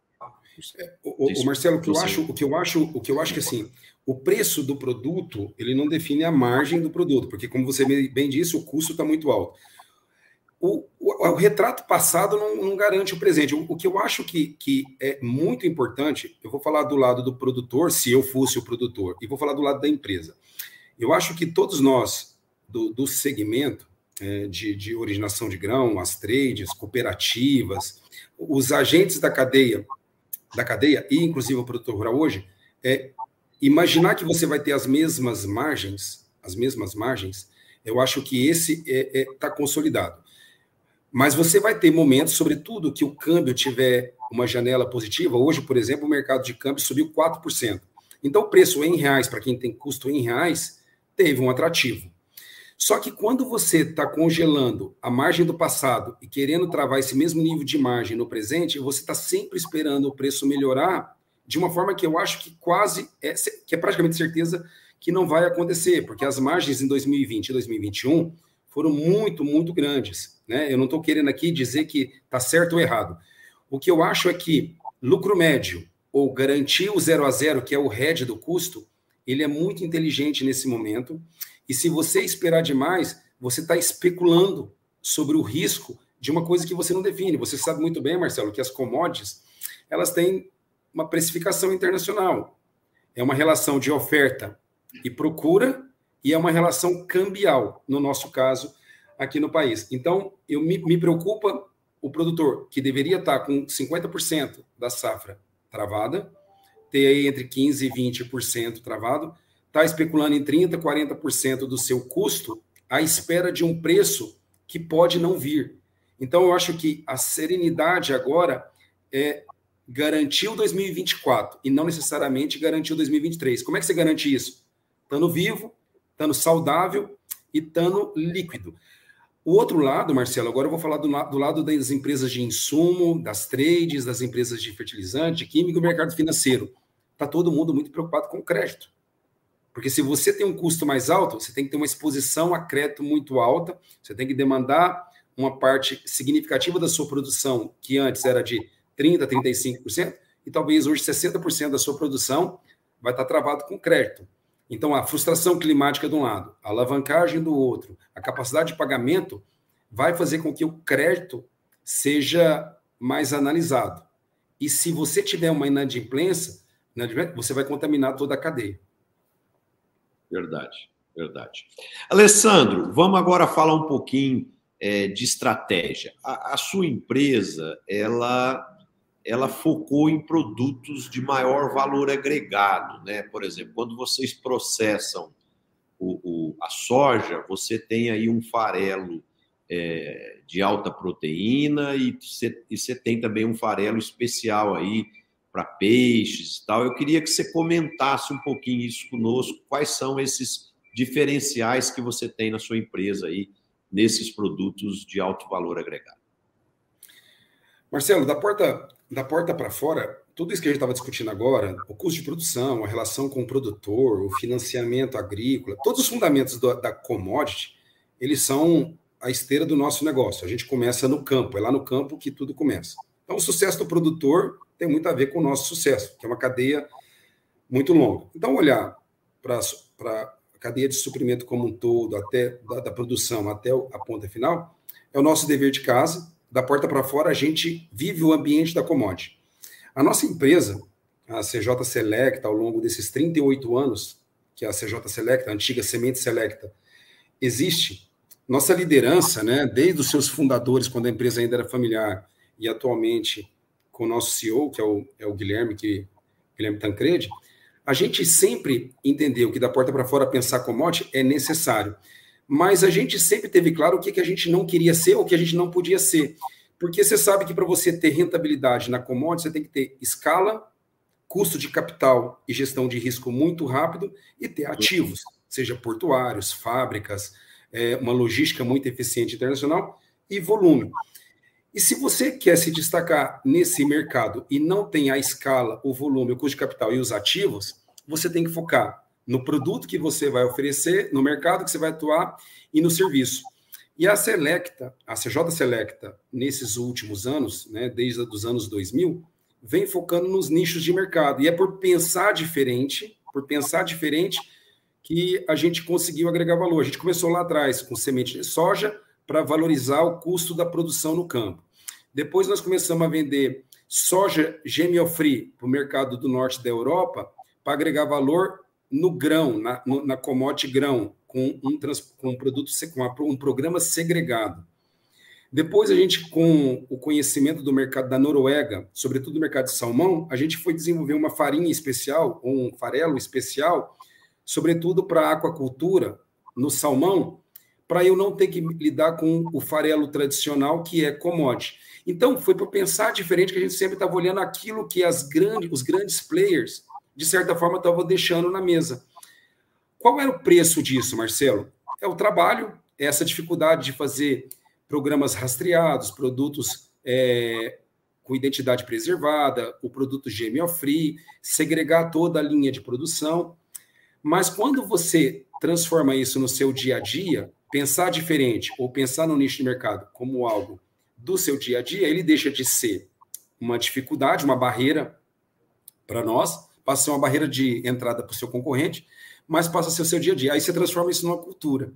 É, o, o, Marcelo, o que eu acho, o que eu acho, o que eu acho que assim, o preço do produto ele não define a margem do produto, porque como você bem disse, o custo está muito alto. O, o, o, retrato passado não, não, garante o presente. O, o, que eu acho que, que é muito importante, eu vou falar do lado do produtor, se eu fosse o produtor, e vou falar do lado da empresa. Eu acho que todos nós do, do segmento é, de, de originação de grão, as trades, cooperativas, os agentes da cadeia, da cadeia e inclusive o produtor rural hoje, é imaginar que você vai ter as mesmas margens, as mesmas margens, eu acho que esse está é, é, tá consolidado. Mas você vai ter momentos, sobretudo, que o câmbio tiver uma janela positiva. Hoje, por exemplo, o mercado de câmbio subiu 4%. Então, o preço em reais, para quem tem custo em reais, teve um atrativo. Só que quando você está congelando a margem do passado e querendo travar esse mesmo nível de margem no presente, você está sempre esperando o preço melhorar de uma forma que eu acho que quase é, que é praticamente certeza que não vai acontecer, porque as margens em 2020 e 2021 foram muito, muito grandes. Né? Eu não estou querendo aqui dizer que está certo ou errado. O que eu acho é que lucro médio ou garantir o zero a zero, que é o head do custo, ele é muito inteligente nesse momento. E se você esperar demais, você está especulando sobre o risco de uma coisa que você não define. Você sabe muito bem, Marcelo, que as commodities elas têm uma precificação internacional. É uma relação de oferta e procura e é uma relação cambial, no nosso caso, aqui no país. Então, eu me, me preocupa o produtor, que deveria estar com 50% da safra travada, ter aí entre 15% e 20% travado, está especulando em 30%, 40% do seu custo à espera de um preço que pode não vir. Então, eu acho que a serenidade agora é garantir o 2024 e não necessariamente garantir o 2023. Como é que você garante isso? Estando vivo, estando saudável e estando líquido. O outro lado, Marcelo, agora eu vou falar do, do lado das empresas de insumo, das trades, das empresas de fertilizante, de química e mercado financeiro. Está todo mundo muito preocupado com o crédito. Porque se você tem um custo mais alto, você tem que ter uma exposição a crédito muito alta, você tem que demandar uma parte significativa da sua produção, que antes era de 30%, 35%, e talvez hoje 60% da sua produção vai estar travado com crédito. Então, a frustração climática de um lado, a alavancagem do outro, a capacidade de pagamento vai fazer com que o crédito seja mais analisado. E se você tiver uma inadimplência, você vai contaminar toda a cadeia. Verdade, verdade. Alessandro, vamos agora falar um pouquinho é, de estratégia. A, a, sua empresa, ela, ela focou em produtos de maior valor agregado, né? Por exemplo, quando vocês processam o, o a soja, você tem aí um farelo é, de alta proteína e você, tem também um farelo especial aí para peixes e tal. Eu queria que você comentasse um pouquinho isso conosco, quais são esses diferenciais que você tem na sua empresa aí nesses produtos de alto valor agregado. Marcelo, da porta da porta para fora, tudo isso que a gente estava discutindo agora, o custo de produção, a relação com o produtor, o financiamento agrícola, todos os fundamentos do, da commodity, eles são a esteira do nosso negócio. A gente começa no campo, é lá no campo que tudo começa. Então, o sucesso do produtor tem muito a ver com o nosso sucesso, que é uma cadeia muito longa. Então, olhar para a cadeia de suprimento como um todo, até da, da produção até a ponta final, é o nosso dever de casa. Da porta para fora, a gente vive o ambiente da commodity. A nossa empresa, a CJ Selecta, ao longo desses 38 anos, que é a CJ Selecta, a antiga Semente Selecta, existe. Nossa liderança, né, desde os seus fundadores, quando a empresa ainda era familiar, e atualmente com o nosso CEO, que é o, é o Guilherme, que, Guilherme Tancredi, a gente sempre entendeu que da porta para fora pensar commodity é necessário. Mas a gente sempre teve claro o que, que a gente não queria ser ou o que a gente não podia ser. Porque você sabe que para você ter rentabilidade na commodity, você tem que ter escala, custo de capital e gestão de risco muito rápido e ter ativos, seja portuários, fábricas, é, uma logística muito eficiente internacional e volume. E se você quer se destacar nesse mercado e não tem a escala, o volume, o custo de capital e os ativos, você tem que focar no produto que você vai oferecer, no mercado que você vai atuar e no serviço. E a Selecta, a CJ Selecta, nesses últimos anos, né, desde os anos 2000, vem focando nos nichos de mercado. E é por pensar diferente, por pensar diferente, que a gente conseguiu agregar valor. A gente começou lá atrás com semente de soja para valorizar o custo da produção no campo. Depois nós começamos a vender soja GMO-free para o mercado do norte da Europa para agregar valor no grão, na, no, na commodity grão, com um, trans, com um produto, com um programa segregado. Depois a gente, com o conhecimento do mercado da Noruega, sobretudo do mercado de salmão, a gente foi desenvolver uma farinha especial, um farelo especial, sobretudo para aquacultura, no salmão, para eu não ter que lidar com o farelo tradicional, que é commodity. Então, foi para pensar diferente que a gente sempre estava olhando aquilo que as grandes, os grandes players, de certa forma, estavam deixando na mesa. Qual era o preço disso, Marcelo? É o trabalho, é essa dificuldade de fazer programas rastreados, produtos é, com identidade preservada, o produto GMO-free, segregar toda a linha de produção. Mas quando você transforma isso no seu dia a dia, pensar diferente ou pensar no nicho de mercado como algo do seu dia a dia, ele deixa de ser uma dificuldade, uma barreira para nós, passa a ser uma barreira de entrada para o seu concorrente, mas passa a ser o seu dia a dia. Aí você transforma isso numa cultura.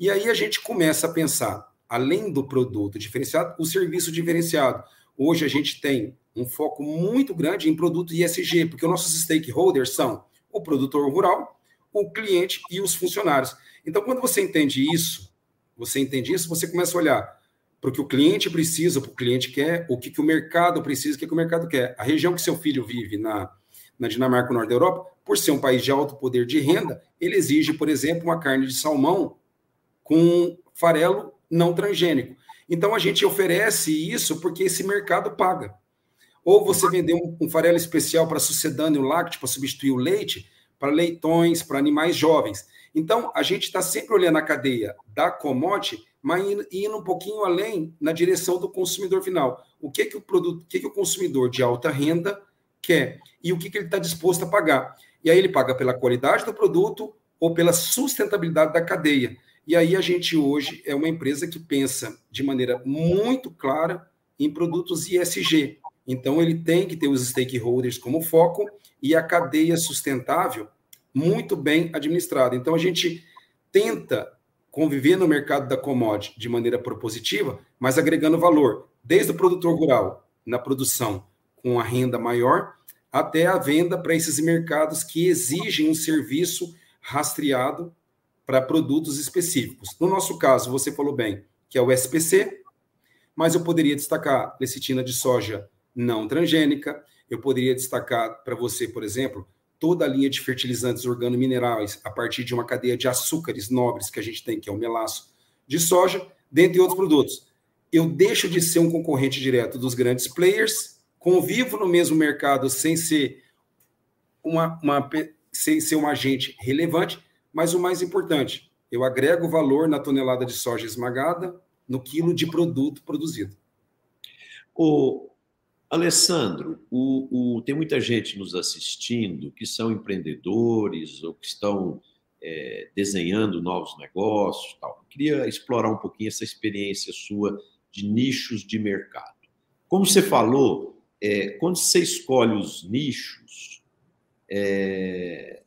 E aí a gente começa a pensar, além do produto diferenciado, o serviço diferenciado. Hoje a gente tem um foco muito grande em produto ISG, porque os nossos stakeholders são o produtor rural, o cliente e os funcionários. Então, quando você entende isso, você entende isso, você começa a olhar para o que o cliente precisa, para o cliente quer, o que, que o mercado precisa, o que, que o mercado quer. A região que seu filho vive na, na Dinamarca, no norte da Europa, por ser um país de alto poder de renda, ele exige, por exemplo, uma carne de salmão com farelo não transgênico. Então a gente oferece isso porque esse mercado paga. Ou você vender um, farelo especial para sucedâneo lácteo, para substituir o leite, para leitões, para animais jovens. Então a gente está sempre olhando a cadeia da commodity mas indo um pouquinho além na direção do consumidor final. O que que o produto, o que que o consumidor de alta renda quer e o que que ele está disposto a pagar. E aí ele paga pela qualidade do produto ou pela sustentabilidade da cadeia. E aí a gente hoje é uma empresa que pensa de maneira muito clara em produtos ISG. Então ele tem que ter os stakeholders como foco e a cadeia sustentável muito bem administrada. Então a gente tenta conviver no mercado da commodity de maneira propositiva, mas agregando valor, desde o produtor rural na produção com a renda maior, até a venda para esses mercados que exigem um serviço rastreado para produtos específicos. No nosso caso, você falou bem, que é o SPC, mas eu poderia destacar lecitina de soja não transgênica, eu poderia destacar para você, por exemplo, toda a linha de fertilizantes organominerais a partir de uma cadeia de açúcares nobres que a gente tem, que é o melaço de soja, dentre outros produtos. Eu deixo de ser um concorrente direto dos grandes players, convivo no mesmo mercado sem ser uma, uma sem ser um agente relevante, mas o mais importante, eu agrego valor na tonelada de soja esmagada, no quilo de produto produzido. O, Alessandro, o, o, tem muita gente nos assistindo que são empreendedores ou que estão é, desenhando novos negócios. Tal. Queria explorar um pouquinho essa experiência sua de nichos de mercado. Como você falou, é, quando você escolhe os nichos, é,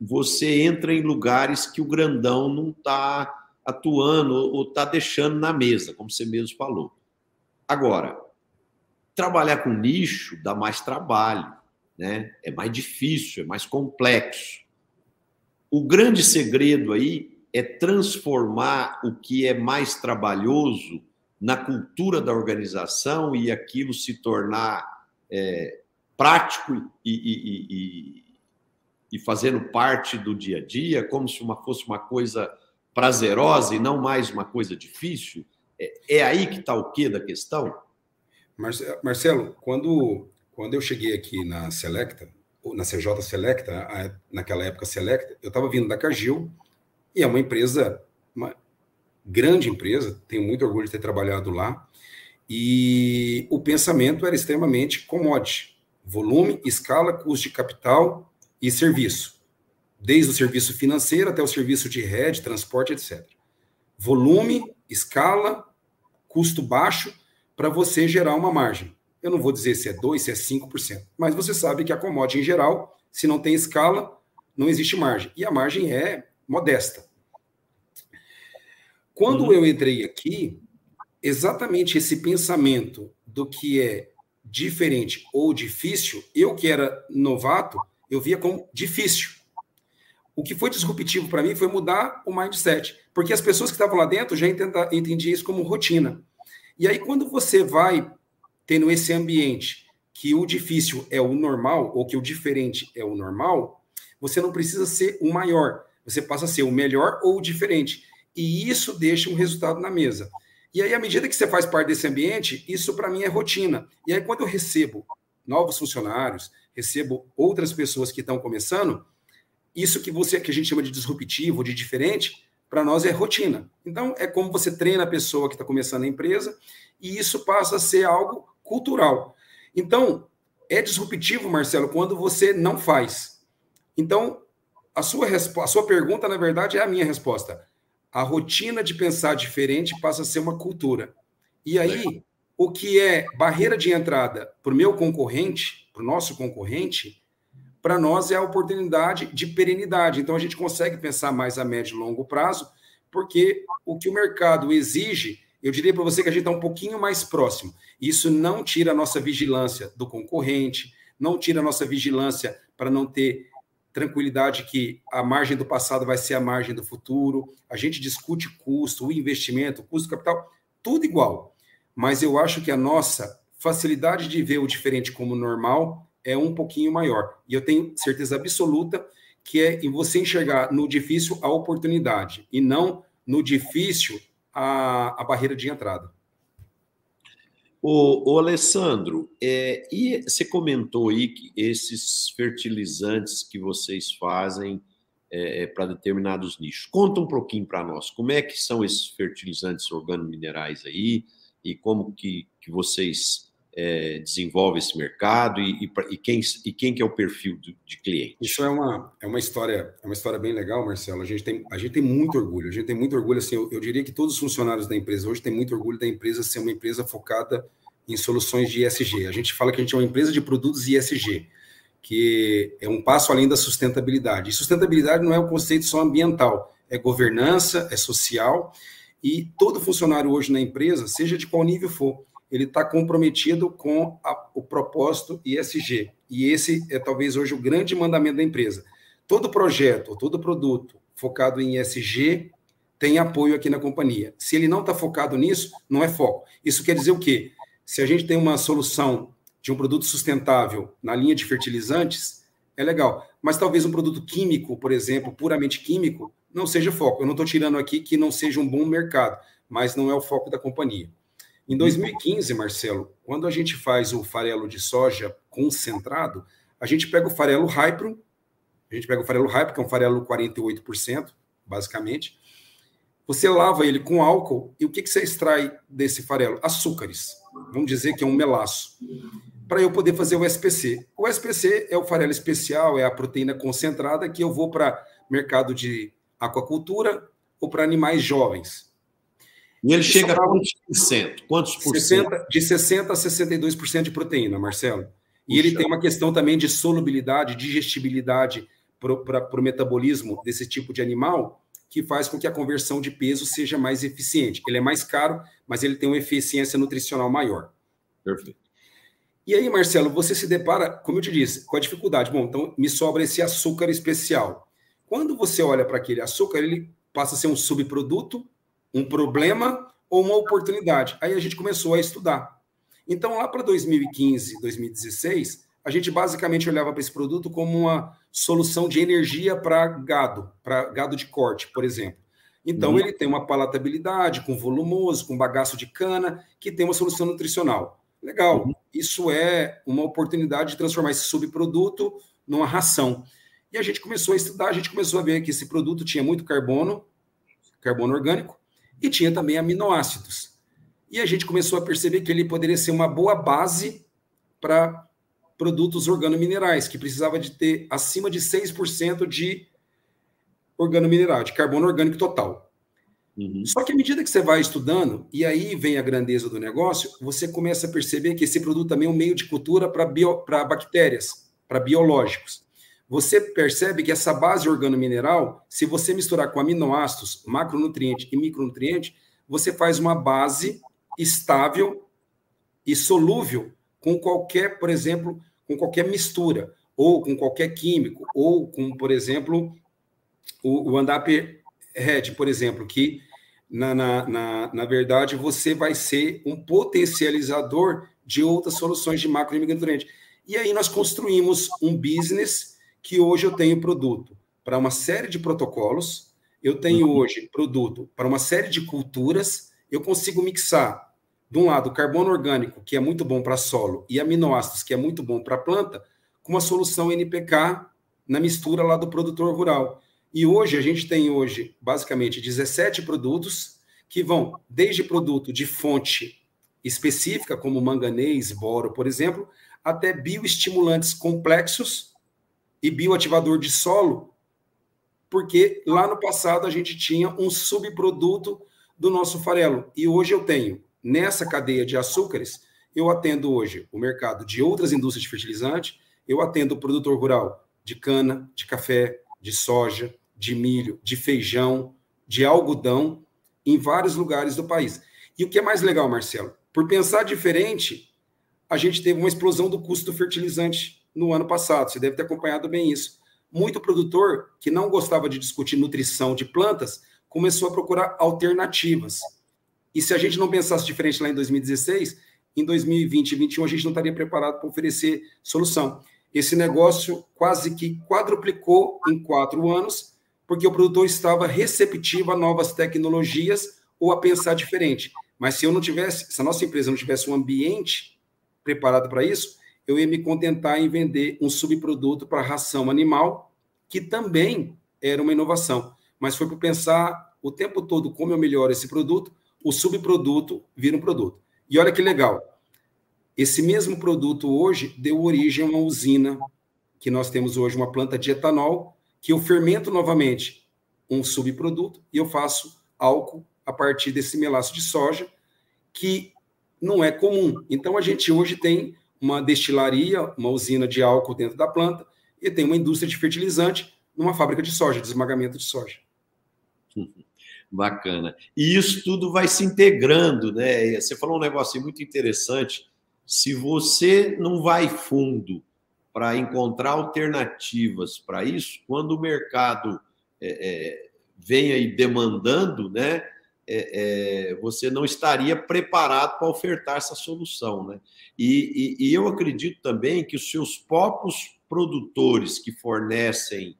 você entra em lugares que o grandão não está atuando ou está deixando na mesa, como você mesmo falou. Agora, Trabalhar com nicho dá mais trabalho, né? É mais difícil, é mais complexo. O grande segredo aí é transformar o que é mais trabalhoso na cultura da organização e aquilo se tornar é, prático e, e, e, e, fazendo parte do dia a dia, como se uma, fosse uma coisa prazerosa e não mais uma coisa difícil. É, é aí que está o quê da questão? Marcelo, quando, quando eu cheguei aqui na Selecta, na CJ Selecta, naquela época Selecta, eu estava vindo da Cargill, e é uma empresa, grande empresa, tenho muito orgulho de ter trabalhado lá, e o pensamento era extremamente commodity, volume, escala, custo de capital e serviço, desde o serviço financeiro até o serviço de rede, transporte, etc. Volume, escala, custo baixo para você gerar uma margem. Eu não vou dizer se é 2%, se é 5%, mas você sabe que a commodity em geral, se não tem escala, não existe margem. E a margem é modesta. Quando uhum. eu entrei aqui, exatamente esse pensamento do que é diferente ou difícil, eu que era novato, eu via como difícil. O que foi disruptivo para mim foi mudar o mindset, porque as pessoas que estavam lá dentro já entendiam isso como rotina. E aí, quando você vai tendo esse ambiente que o difícil é o normal, ou que o diferente é o normal, você não precisa ser o maior, você passa a ser o melhor ou o diferente. E isso deixa um resultado na mesa. E aí, à medida que você faz parte desse ambiente, isso para mim é rotina. E aí, quando eu recebo novos funcionários, recebo outras pessoas que estão começando, isso que você que a gente chama de disruptivo, de diferente, para nós é rotina. Então, é como você treina a pessoa que está começando a empresa e isso passa a ser algo cultural. Então, é disruptivo, Marcelo, quando você não faz. Então, a sua, a sua pergunta, na verdade, é a minha resposta. A rotina de pensar diferente passa a ser uma cultura. E aí, o que é barreira de entrada para o meu concorrente, para o nosso concorrente, para nós é a oportunidade de perenidade. Então a gente consegue pensar mais a médio e longo prazo, porque o que o mercado exige, eu diria para você que a gente está um pouquinho mais próximo. Isso não tira a nossa vigilância do concorrente, não tira a nossa vigilância para não ter tranquilidade que a margem do passado vai ser a margem do futuro. A gente discute custo, o investimento, o custo capital, tudo igual. Mas eu acho que a nossa facilidade de ver o diferente como normal é um pouquinho maior. E eu tenho certeza absoluta que é em você enxergar no difícil a oportunidade e não no difícil a, a barreira de entrada. O, o Alessandro, é, e você comentou aí que esses fertilizantes que vocês fazem é, é para determinados nichos. Conta um pouquinho para nós, como é que são esses fertilizantes organominerais aí e como que, que vocês é, desenvolve esse mercado e, e, e, quem, e quem que é o perfil de, de cliente? Isso é uma, é uma história é uma história bem legal, Marcelo. A gente tem, a gente tem muito orgulho. A gente tem muito orgulho. Assim, eu, eu diria que todos os funcionários da empresa hoje têm muito orgulho da empresa ser uma empresa focada em soluções de ESG. A gente fala que a gente é uma empresa de produtos ESG, que é um passo além da sustentabilidade. E sustentabilidade não é um conceito só ambiental, é governança, é social. E todo funcionário hoje na empresa, seja de qual nível for, ele está comprometido com a, o propósito ISG. E esse é talvez hoje o grande mandamento da empresa. Todo projeto, todo produto focado em ISG tem apoio aqui na companhia. Se ele não está focado nisso, não é foco. Isso quer dizer o quê? Se a gente tem uma solução de um produto sustentável na linha de fertilizantes, é legal. Mas talvez um produto químico, por exemplo, puramente químico, não seja foco. Eu não estou tirando aqui que não seja um bom mercado, mas não é o foco da companhia. Em 2015, Marcelo, quando a gente faz o farelo de soja concentrado, a gente pega o farelo Hypro, a gente pega o farelo Hypro, que é um farelo 48%, basicamente. Você lava ele com álcool e o que, que você extrai desse farelo? Açúcares. Vamos dizer que é um melaço. Para eu poder fazer o SPC. O SPC é o farelo especial, é a proteína concentrada que eu vou para mercado de aquacultura ou para animais jovens. E ele chega a quantos por cento? Quantos por 60, cento? De 60% a 62% de proteína, Marcelo. E Puxa. ele tem uma questão também de solubilidade, digestibilidade para o metabolismo desse tipo de animal, que faz com que a conversão de peso seja mais eficiente. Ele é mais caro, mas ele tem uma eficiência nutricional maior. Perfeito. E aí, Marcelo, você se depara, como eu te disse, com a dificuldade. Bom, então me sobra esse açúcar especial. Quando você olha para aquele açúcar, ele passa a ser um subproduto um problema ou uma oportunidade. Aí a gente começou a estudar. Então, lá para 2015, 2016, a gente basicamente olhava para esse produto como uma solução de energia para gado, para gado de corte, por exemplo. Então, uhum. ele tem uma palatabilidade, com volumoso, com bagaço de cana, que tem uma solução nutricional. Legal. Uhum. Isso é uma oportunidade de transformar esse subproduto numa ração. E a gente começou a estudar, a gente começou a ver que esse produto tinha muito carbono, carbono orgânico, e tinha também aminoácidos. E a gente começou a perceber que ele poderia ser uma boa base para produtos organominerais, que precisava de ter acima de 6% de organomineral, de carbono orgânico total. Uhum. Só que à medida que você vai estudando, e aí vem a grandeza do negócio, você começa a perceber que esse produto também é um meio de cultura para bactérias, para biológicos você percebe que essa base organomineral, se você misturar com aminoácidos, macronutriente e micronutriente, você faz uma base estável e solúvel com qualquer, por exemplo, com qualquer mistura, ou com qualquer químico, ou com, por exemplo, o, o Andap Red, por exemplo, que na, na, na, na verdade você vai ser um potencializador de outras soluções de macro e micronutriente. E aí nós construímos um business que hoje eu tenho produto para uma série de protocolos, eu tenho uhum. hoje produto para uma série de culturas, eu consigo mixar, de um lado, carbono orgânico, que é muito bom para solo, e aminoácidos, que é muito bom para planta, com uma solução NPK na mistura lá do produtor rural. E hoje, a gente tem hoje, basicamente, 17 produtos que vão desde produto de fonte específica, como manganês, boro, por exemplo, até bioestimulantes complexos e bioativador de solo, porque lá no passado a gente tinha um subproduto do nosso farelo. E hoje eu tenho, nessa cadeia de açúcares, eu atendo hoje o mercado de outras indústrias de fertilizante, eu atendo o produtor rural de cana, de café, de soja, de milho, de feijão, de algodão, em vários lugares do país. E o que é mais legal, Marcelo? Por pensar diferente, a gente teve uma explosão do custo do fertilizante no ano passado. Você deve ter acompanhado bem isso. Muito produtor que não gostava de discutir nutrição de plantas começou a procurar alternativas. E se a gente não pensasse diferente lá em 2016, em 2020 e 2021 a gente não estaria preparado para oferecer solução. Esse negócio quase que quadruplicou em quatro anos, porque o produtor estava receptivo a novas tecnologias ou a pensar diferente. Mas se eu não tivesse, se a nossa empresa não tivesse um ambiente preparado para isso, eu ia me contentar em vender um subproduto para ração animal, que também era uma inovação. Mas foi para pensar o tempo todo como eu melhoro esse produto, o subproduto vira um produto. E olha que legal. Esse mesmo produto hoje deu origem a uma usina que nós temos hoje, uma planta de etanol, que eu fermento novamente um subproduto e eu faço álcool a partir desse melaço de soja, que não é comum. Então, a gente hoje tem uma destilaria, uma usina de álcool dentro da planta, e tem uma indústria de fertilizante numa fábrica de soja, de esmagamento de soja. Bacana. E isso tudo vai se integrando, né? Você falou um negócio muito interessante. Se você não vai fundo para encontrar alternativas para isso, quando o mercado é, é, vem aí demandando, né? É, é, você não estaria preparado para ofertar essa solução. Né? E, e, e, eu acredito também que os seus próprios produtores que fornecem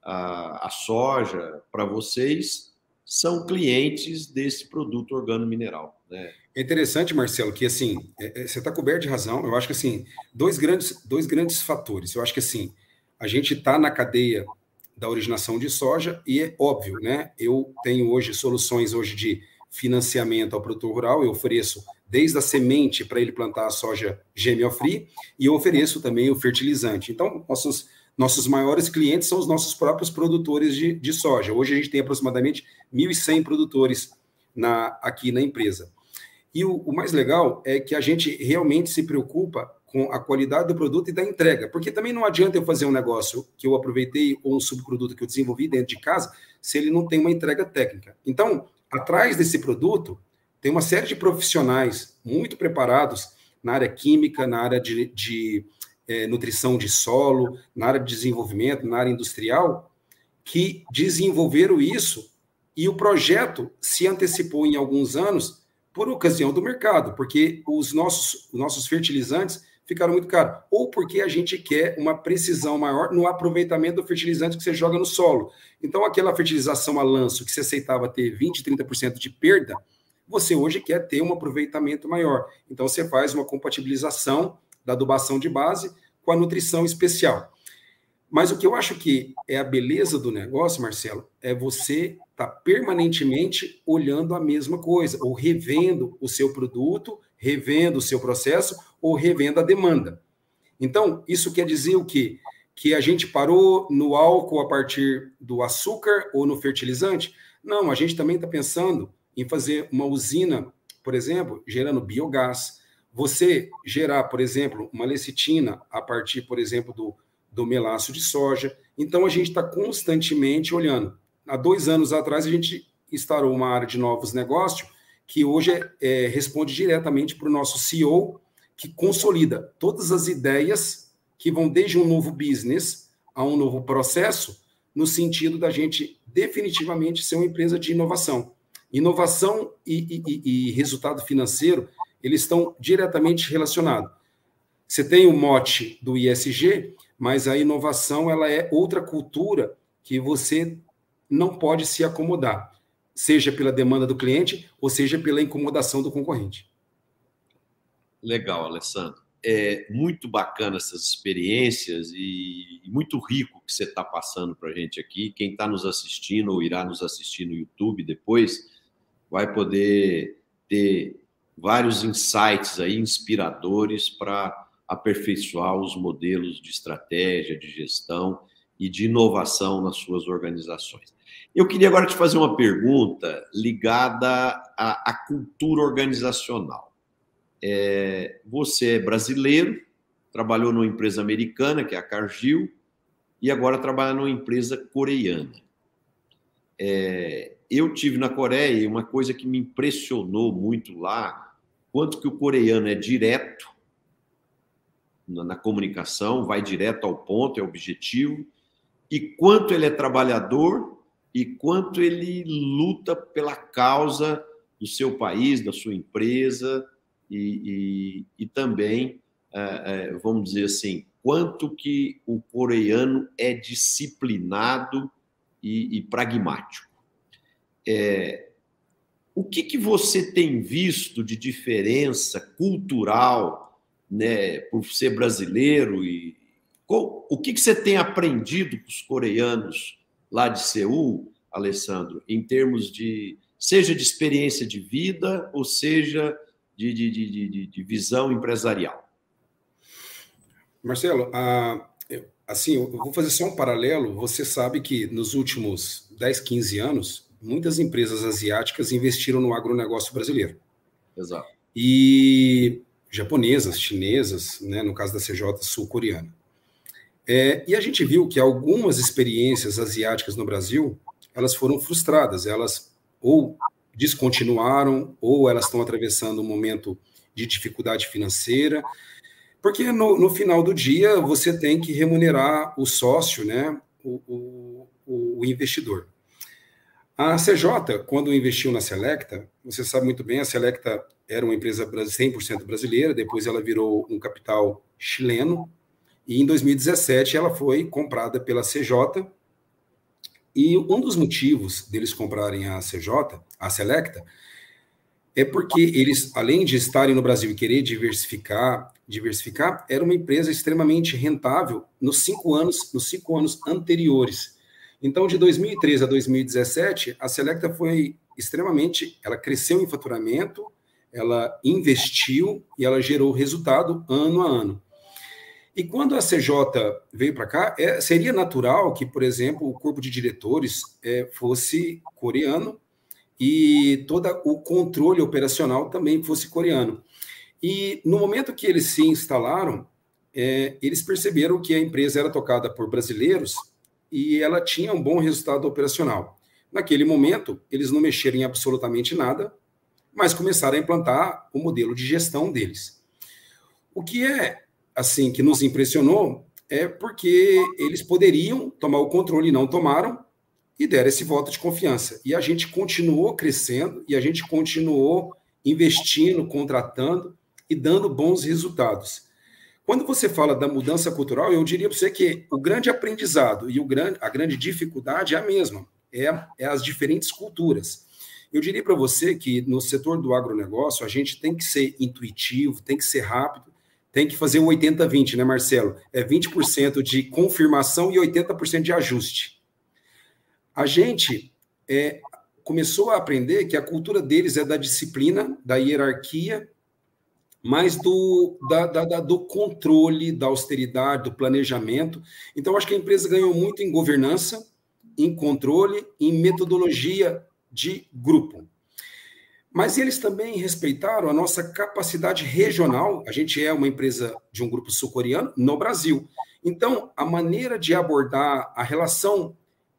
a, a soja para vocês são clientes desse produto organo-mineral. Né? É interessante, Marcelo, que assim, é, é você está coberto de razão. Eu acho que assim, dois grandes, dois grandes fatores. Eu acho que assim, a gente está na cadeia da originação de soja, e é óbvio, né? Eu tenho hoje soluções hoje de financiamento ao produtor rural, eu ofereço desde a semente para ele plantar a soja GMO-free, e eu ofereço também o fertilizante. Então, nossos, nossos maiores clientes são os nossos próprios produtores de, de soja. Hoje a gente tem aproximadamente 1.100 produtores na, aqui na empresa. E o, o mais legal é que a gente realmente se preocupa com a qualidade do produto e da entrega. Porque também não adianta eu fazer um negócio que eu aproveitei ou um subproduto que eu desenvolvi dentro de casa se ele não tem uma entrega técnica. Então, atrás desse produto, tem uma série de profissionais muito preparados na área química, na área de, de é, nutrição de solo, na área de desenvolvimento, na área industrial, que desenvolveram isso e o projeto se antecipou em alguns anos por ocasião do mercado, porque os nossos, os nossos fertilizantes ficaram muito caros. Ou porque a gente quer uma precisão maior no aproveitamento do fertilizante que você joga no solo. Então, aquela fertilização a lanço que você aceitava ter 20%, 30% de perda, você hoje quer ter um aproveitamento maior. Então, você faz uma compatibilização da adubação de base com a nutrição especial. Mas o que eu acho que é a beleza do negócio, Marcelo, é você estar tá permanentemente olhando a mesma coisa, ou revendo o seu produto, revendo o seu processo, ou revendo a demanda. Então, isso quer dizer o quê? Que a gente parou no álcool a partir do açúcar ou no fertilizante? Não, a gente também está pensando em fazer uma usina, por exemplo, gerando biogás. Você gerar, por exemplo, uma lecitina a partir, por exemplo, do, do melaço de soja. Então, a gente está constantemente olhando. Há dois anos atrás, a gente instaurou uma área de novos negócios que hoje é, é, responde diretamente para o nosso CEO, que consolida todas as ideias que vão desde um novo business a um novo processo, no sentido da gente definitivamente ser uma empresa de inovação. Inovação e, e, e resultado financeiro, eles estão diretamente relacionados. Você tem o mote do ISG, mas a inovação ela é outra cultura que você não pode se acomodar, seja pela demanda do cliente ou seja pela incomodação do concorrente. Legal, Alessandro. É muito bacana essas experiências e, muito rico que você está passando para a gente aqui. Quem está nos assistindo ou irá nos assistir no YouTube depois vai poder ter vários insights aí inspiradores para aperfeiçoar os modelos de estratégia, de gestão e de inovação nas suas organizações. Eu queria agora te fazer uma pergunta ligada à cultura organizacional. É, você é brasileiro, trabalhou numa empresa americana, que é a Cargill, e agora trabalha numa empresa coreana. É, eu tive na Coreia uma coisa que me impressionou muito lá, quanto que o coreano é direto na, na comunicação, vai direto ao ponto, é objetivo, e quanto ele é trabalhador e quanto ele luta pela causa do seu país, da sua empresa, e, e, e também, é, é, vamos dizer assim, quanto que o coreano é disciplinado e, e pragmático. É, o que, que você tem visto de diferença cultural, né, por ser brasileiro e o que, que você tem aprendido com os coreanos lá de Seul, Alessandro, em termos de seja de experiência de vida ou seja de, de, de, de, visão empresarial? Marcelo, a, assim, eu vou fazer só um paralelo. Você sabe que nos últimos 10, 15 anos, muitas empresas asiáticas investiram no agronegócio brasileiro. Exato. E japonesas, chinesas, né, no caso da CJ sul-coreana. É, e a gente viu que algumas experiências asiáticas no Brasil, elas foram frustradas, elas ou descontinuaram, ou elas estão atravessando um momento de dificuldade financeira, porque no, no final do dia você tem que remunerar o sócio, né, o, o, o investidor. A CJ, quando investiu na Selecta, você sabe muito bem, a Selecta era uma empresa 100% brasileira, depois ela virou um capital chileno, e em 2017 ela foi comprada pela CJ. E um dos motivos deles comprarem a CJ, a Selecta, é porque eles, além de estarem no Brasil e querer diversificar, diversificar, era uma empresa extremamente rentável nos cinco anos, nos cinco anos anteriores. Então, de 2013 a 2017, a Selecta foi extremamente, ela cresceu em faturamento, ela investiu e ela gerou resultado ano a ano. E quando a CJ veio para cá, é, seria natural que, por exemplo, o corpo de diretores é, fosse coreano e todo o controle operacional também fosse coreano. E no momento que eles se instalaram, é, eles perceberam que a empresa era tocada por brasileiros e ela tinha um bom resultado operacional. Naquele momento, eles não mexeram em absolutamente nada, mas começaram a implantar o modelo de gestão deles. O que é assim que nos impressionou é porque eles poderiam tomar o controle e não tomaram e deram esse voto de confiança. E a gente continuou crescendo e a gente continuou investindo, contratando e dando bons resultados. Quando você fala da mudança cultural, eu diria para você que o grande aprendizado e o grande, a grande dificuldade é a mesma, é, é as diferentes culturas. Eu diria para você que no setor do agronegócio a gente tem que ser intuitivo, tem que ser rápido, tem que fazer o 80-20, né, Marcelo? É 20% de confirmação e 80% de ajuste. A gente é, começou a aprender que a cultura deles é da disciplina, da hierarquia, mas do, da, da, do controle, da austeridade, do planejamento. Então, acho que a empresa ganhou muito em governança, em controle, em metodologia de grupo. Mas eles também respeitaram a nossa capacidade regional. A gente é uma empresa de um grupo sul-coreano no Brasil. Então, a maneira de abordar a relação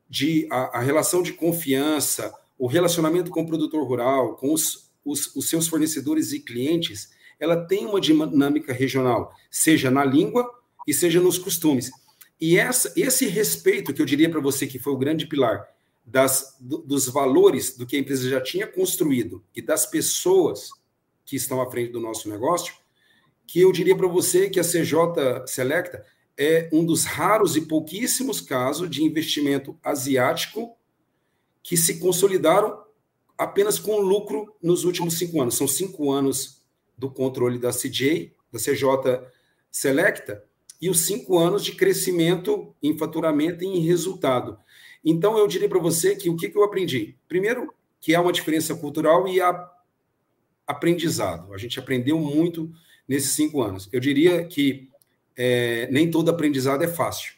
de, a, a relação de confiança, o relacionamento com o produtor rural, com os, os, os seus fornecedores e clientes, ela tem uma dinâmica regional, seja na língua e seja nos costumes. E essa, esse respeito que eu diria para você que foi o grande pilar das, do, dos valores do que a empresa já tinha construído e das pessoas que estão à frente do nosso negócio, que eu diria para você que a CJ Selecta é um dos raros e pouquíssimos casos de investimento asiático que se consolidaram apenas com lucro nos últimos cinco anos. São cinco anos do controle da CJ, da CJ Selecta, e os cinco anos de crescimento em faturamento e em resultado. Então, eu diria para você que o que, que eu aprendi? Primeiro, que há uma diferença cultural e há aprendizado. A gente aprendeu muito nesses cinco anos. Eu diria que é, nem todo aprendizado é fácil,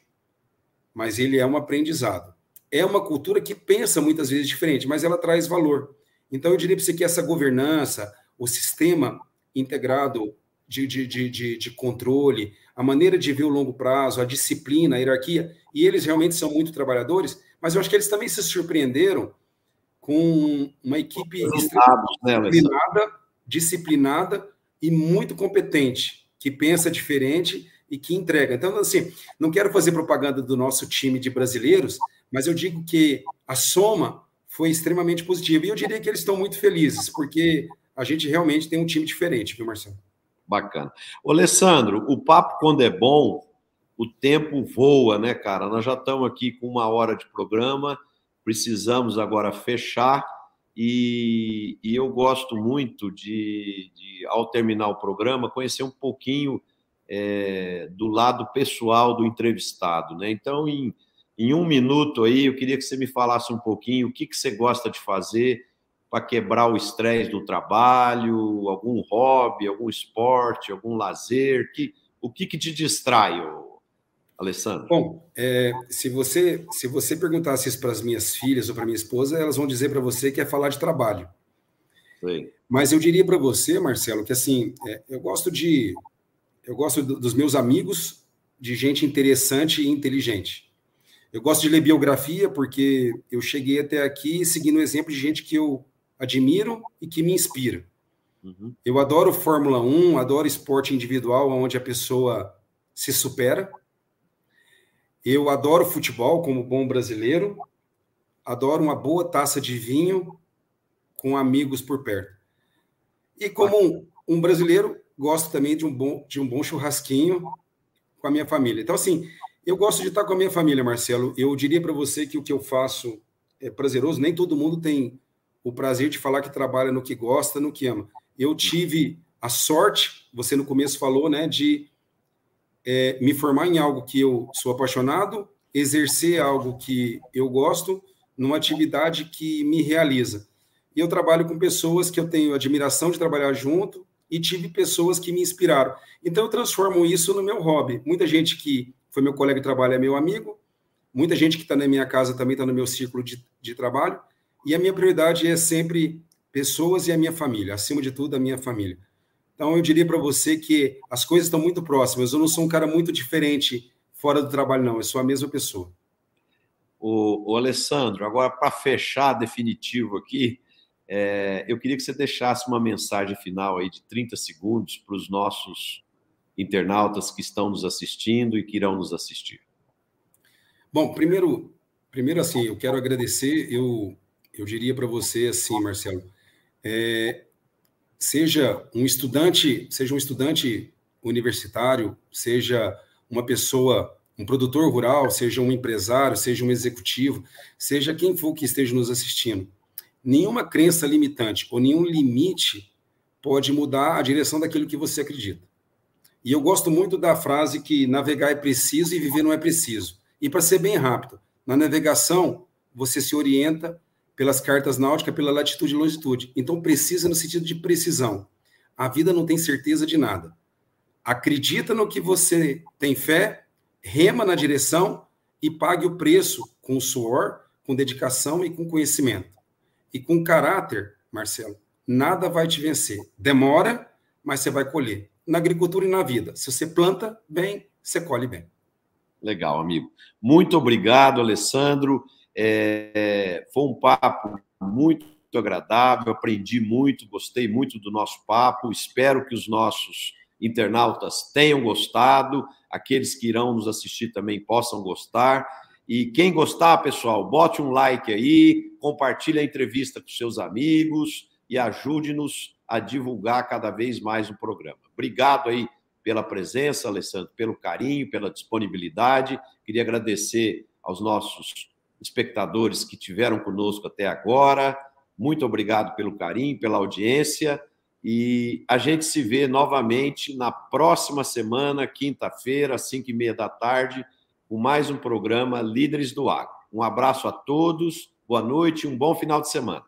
mas ele é um aprendizado. É uma cultura que pensa muitas vezes diferente, mas ela traz valor. Então, eu diria para você que essa governança, o sistema integrado de, de, de, de, controle, a maneira de ver o longo prazo, a disciplina, a hierarquia, e eles realmente são muito trabalhadores, mas eu acho que eles também se surpreenderam com uma equipe né, disciplinada, disciplinada e muito competente, que pensa diferente e que entrega. Então, assim, não quero fazer propaganda do nosso time de brasileiros, mas eu digo que a soma foi extremamente positiva. E eu diria que eles estão muito felizes, porque a gente realmente tem um time diferente, viu, Marcelo? Bacana. Ô, Alessandro, o papo, quando é bom, o tempo voa, né, cara? Nós já estamos aqui com uma hora de programa, precisamos agora fechar. E, e eu gosto muito de, de, ao terminar o programa, conhecer um pouquinho é, do lado pessoal do entrevistado, né? Então, em, em um minuto aí, eu queria que você me falasse um pouquinho o que, que você gosta de fazer para quebrar o estresse do trabalho, algum hobby, algum esporte, algum lazer, que O que, que te distrai, Alessandro? Bom, é, se você se você perguntasse isso para as minhas filhas ou para minha esposa, elas vão dizer para você que é falar de trabalho. Sim. Mas eu diria para você, Marcelo, que assim, é, eu gosto de eu gosto dos meus amigos, de gente interessante e inteligente. Eu gosto de ler biografia porque eu cheguei até aqui seguindo o exemplo de gente que eu admiro e que me inspira. Uhum. Eu adoro Fórmula 1, adoro esporte individual, onde a pessoa se supera. Eu adoro futebol como bom brasileiro. Adoro uma boa taça de vinho com amigos por perto. E como um, um brasileiro, gosto também de um bom, de um bom churrasquinho com a minha família. Então, assim, eu gosto de estar com a minha família, Marcelo. Eu diria para você que o que eu faço é prazeroso. Nem todo mundo tem o prazer de falar que trabalha no que gosta, no que ama. Eu tive a sorte, você no começo falou, né, de é, me formar em algo que eu sou apaixonado, exercer algo que eu gosto, numa atividade que me realiza. E eu trabalho com pessoas que eu tenho admiração de trabalhar junto e tive pessoas que me inspiraram. Então eu transformo isso no meu hobby. Muita gente que foi meu colega de trabalho é meu amigo, muita gente que está na minha casa também está no meu círculo de, de trabalho. E a minha prioridade é sempre pessoas e a minha família, acima de tudo, a minha família. Então eu diria para você que as coisas estão muito próximas. Eu não sou um cara muito diferente fora do trabalho, não. Eu sou a mesma pessoa. O, o Alessandro, agora para fechar definitivo aqui, é, eu queria que você deixasse uma mensagem final aí de 30 segundos para os nossos internautas que estão nos assistindo e que irão nos assistir. Bom, primeiro, primeiro assim, eu quero agradecer. Eu, eu diria para você assim, Marcelo, é, seja um estudante, seja um estudante universitário, seja uma pessoa, um produtor rural, seja um empresário, seja um executivo, seja quem for que esteja nos assistindo nenhuma crença limitante ou nenhum limite pode mudar a direção daquilo que você acredita. E eu gosto muito da frase que navegar é preciso e viver não é preciso. E para ser bem rápido, na navegação você se orienta pelas cartas náuticas, pela latitude e longitude. Então precisa no sentido de precisão. A vida não tem certeza de nada. Acredita no que você tem fé, rema na direção e pague o preço com suor, com dedicação e com conhecimento. E com caráter, Marcelo, nada vai te vencer. Demora, mas você vai colher. Na agricultura e na vida. Se você planta bem, você colhe bem. Legal, amigo. Muito obrigado, Alessandro. É, foi um papo muito agradável, aprendi muito, gostei muito do nosso papo. Espero que os nossos internautas tenham gostado, aqueles que irão nos assistir também possam gostar. E quem gostar, pessoal, bote um like aí, compartilhe a entrevista com seus amigos e ajude-nos a divulgar cada vez mais o programa. Obrigado aí pela presença, Alessandro, pelo carinho, pela disponibilidade. Queria agradecer aos nossos espectadores que tiveram conosco até agora. Muito obrigado pelo carinho, pela audiência. E a gente se vê novamente na próxima semana, quinta-feira, às cinco e meia da tarde com mais um programa Líderes do Agro. Um abraço a todos, boa noite e um bom final de semana.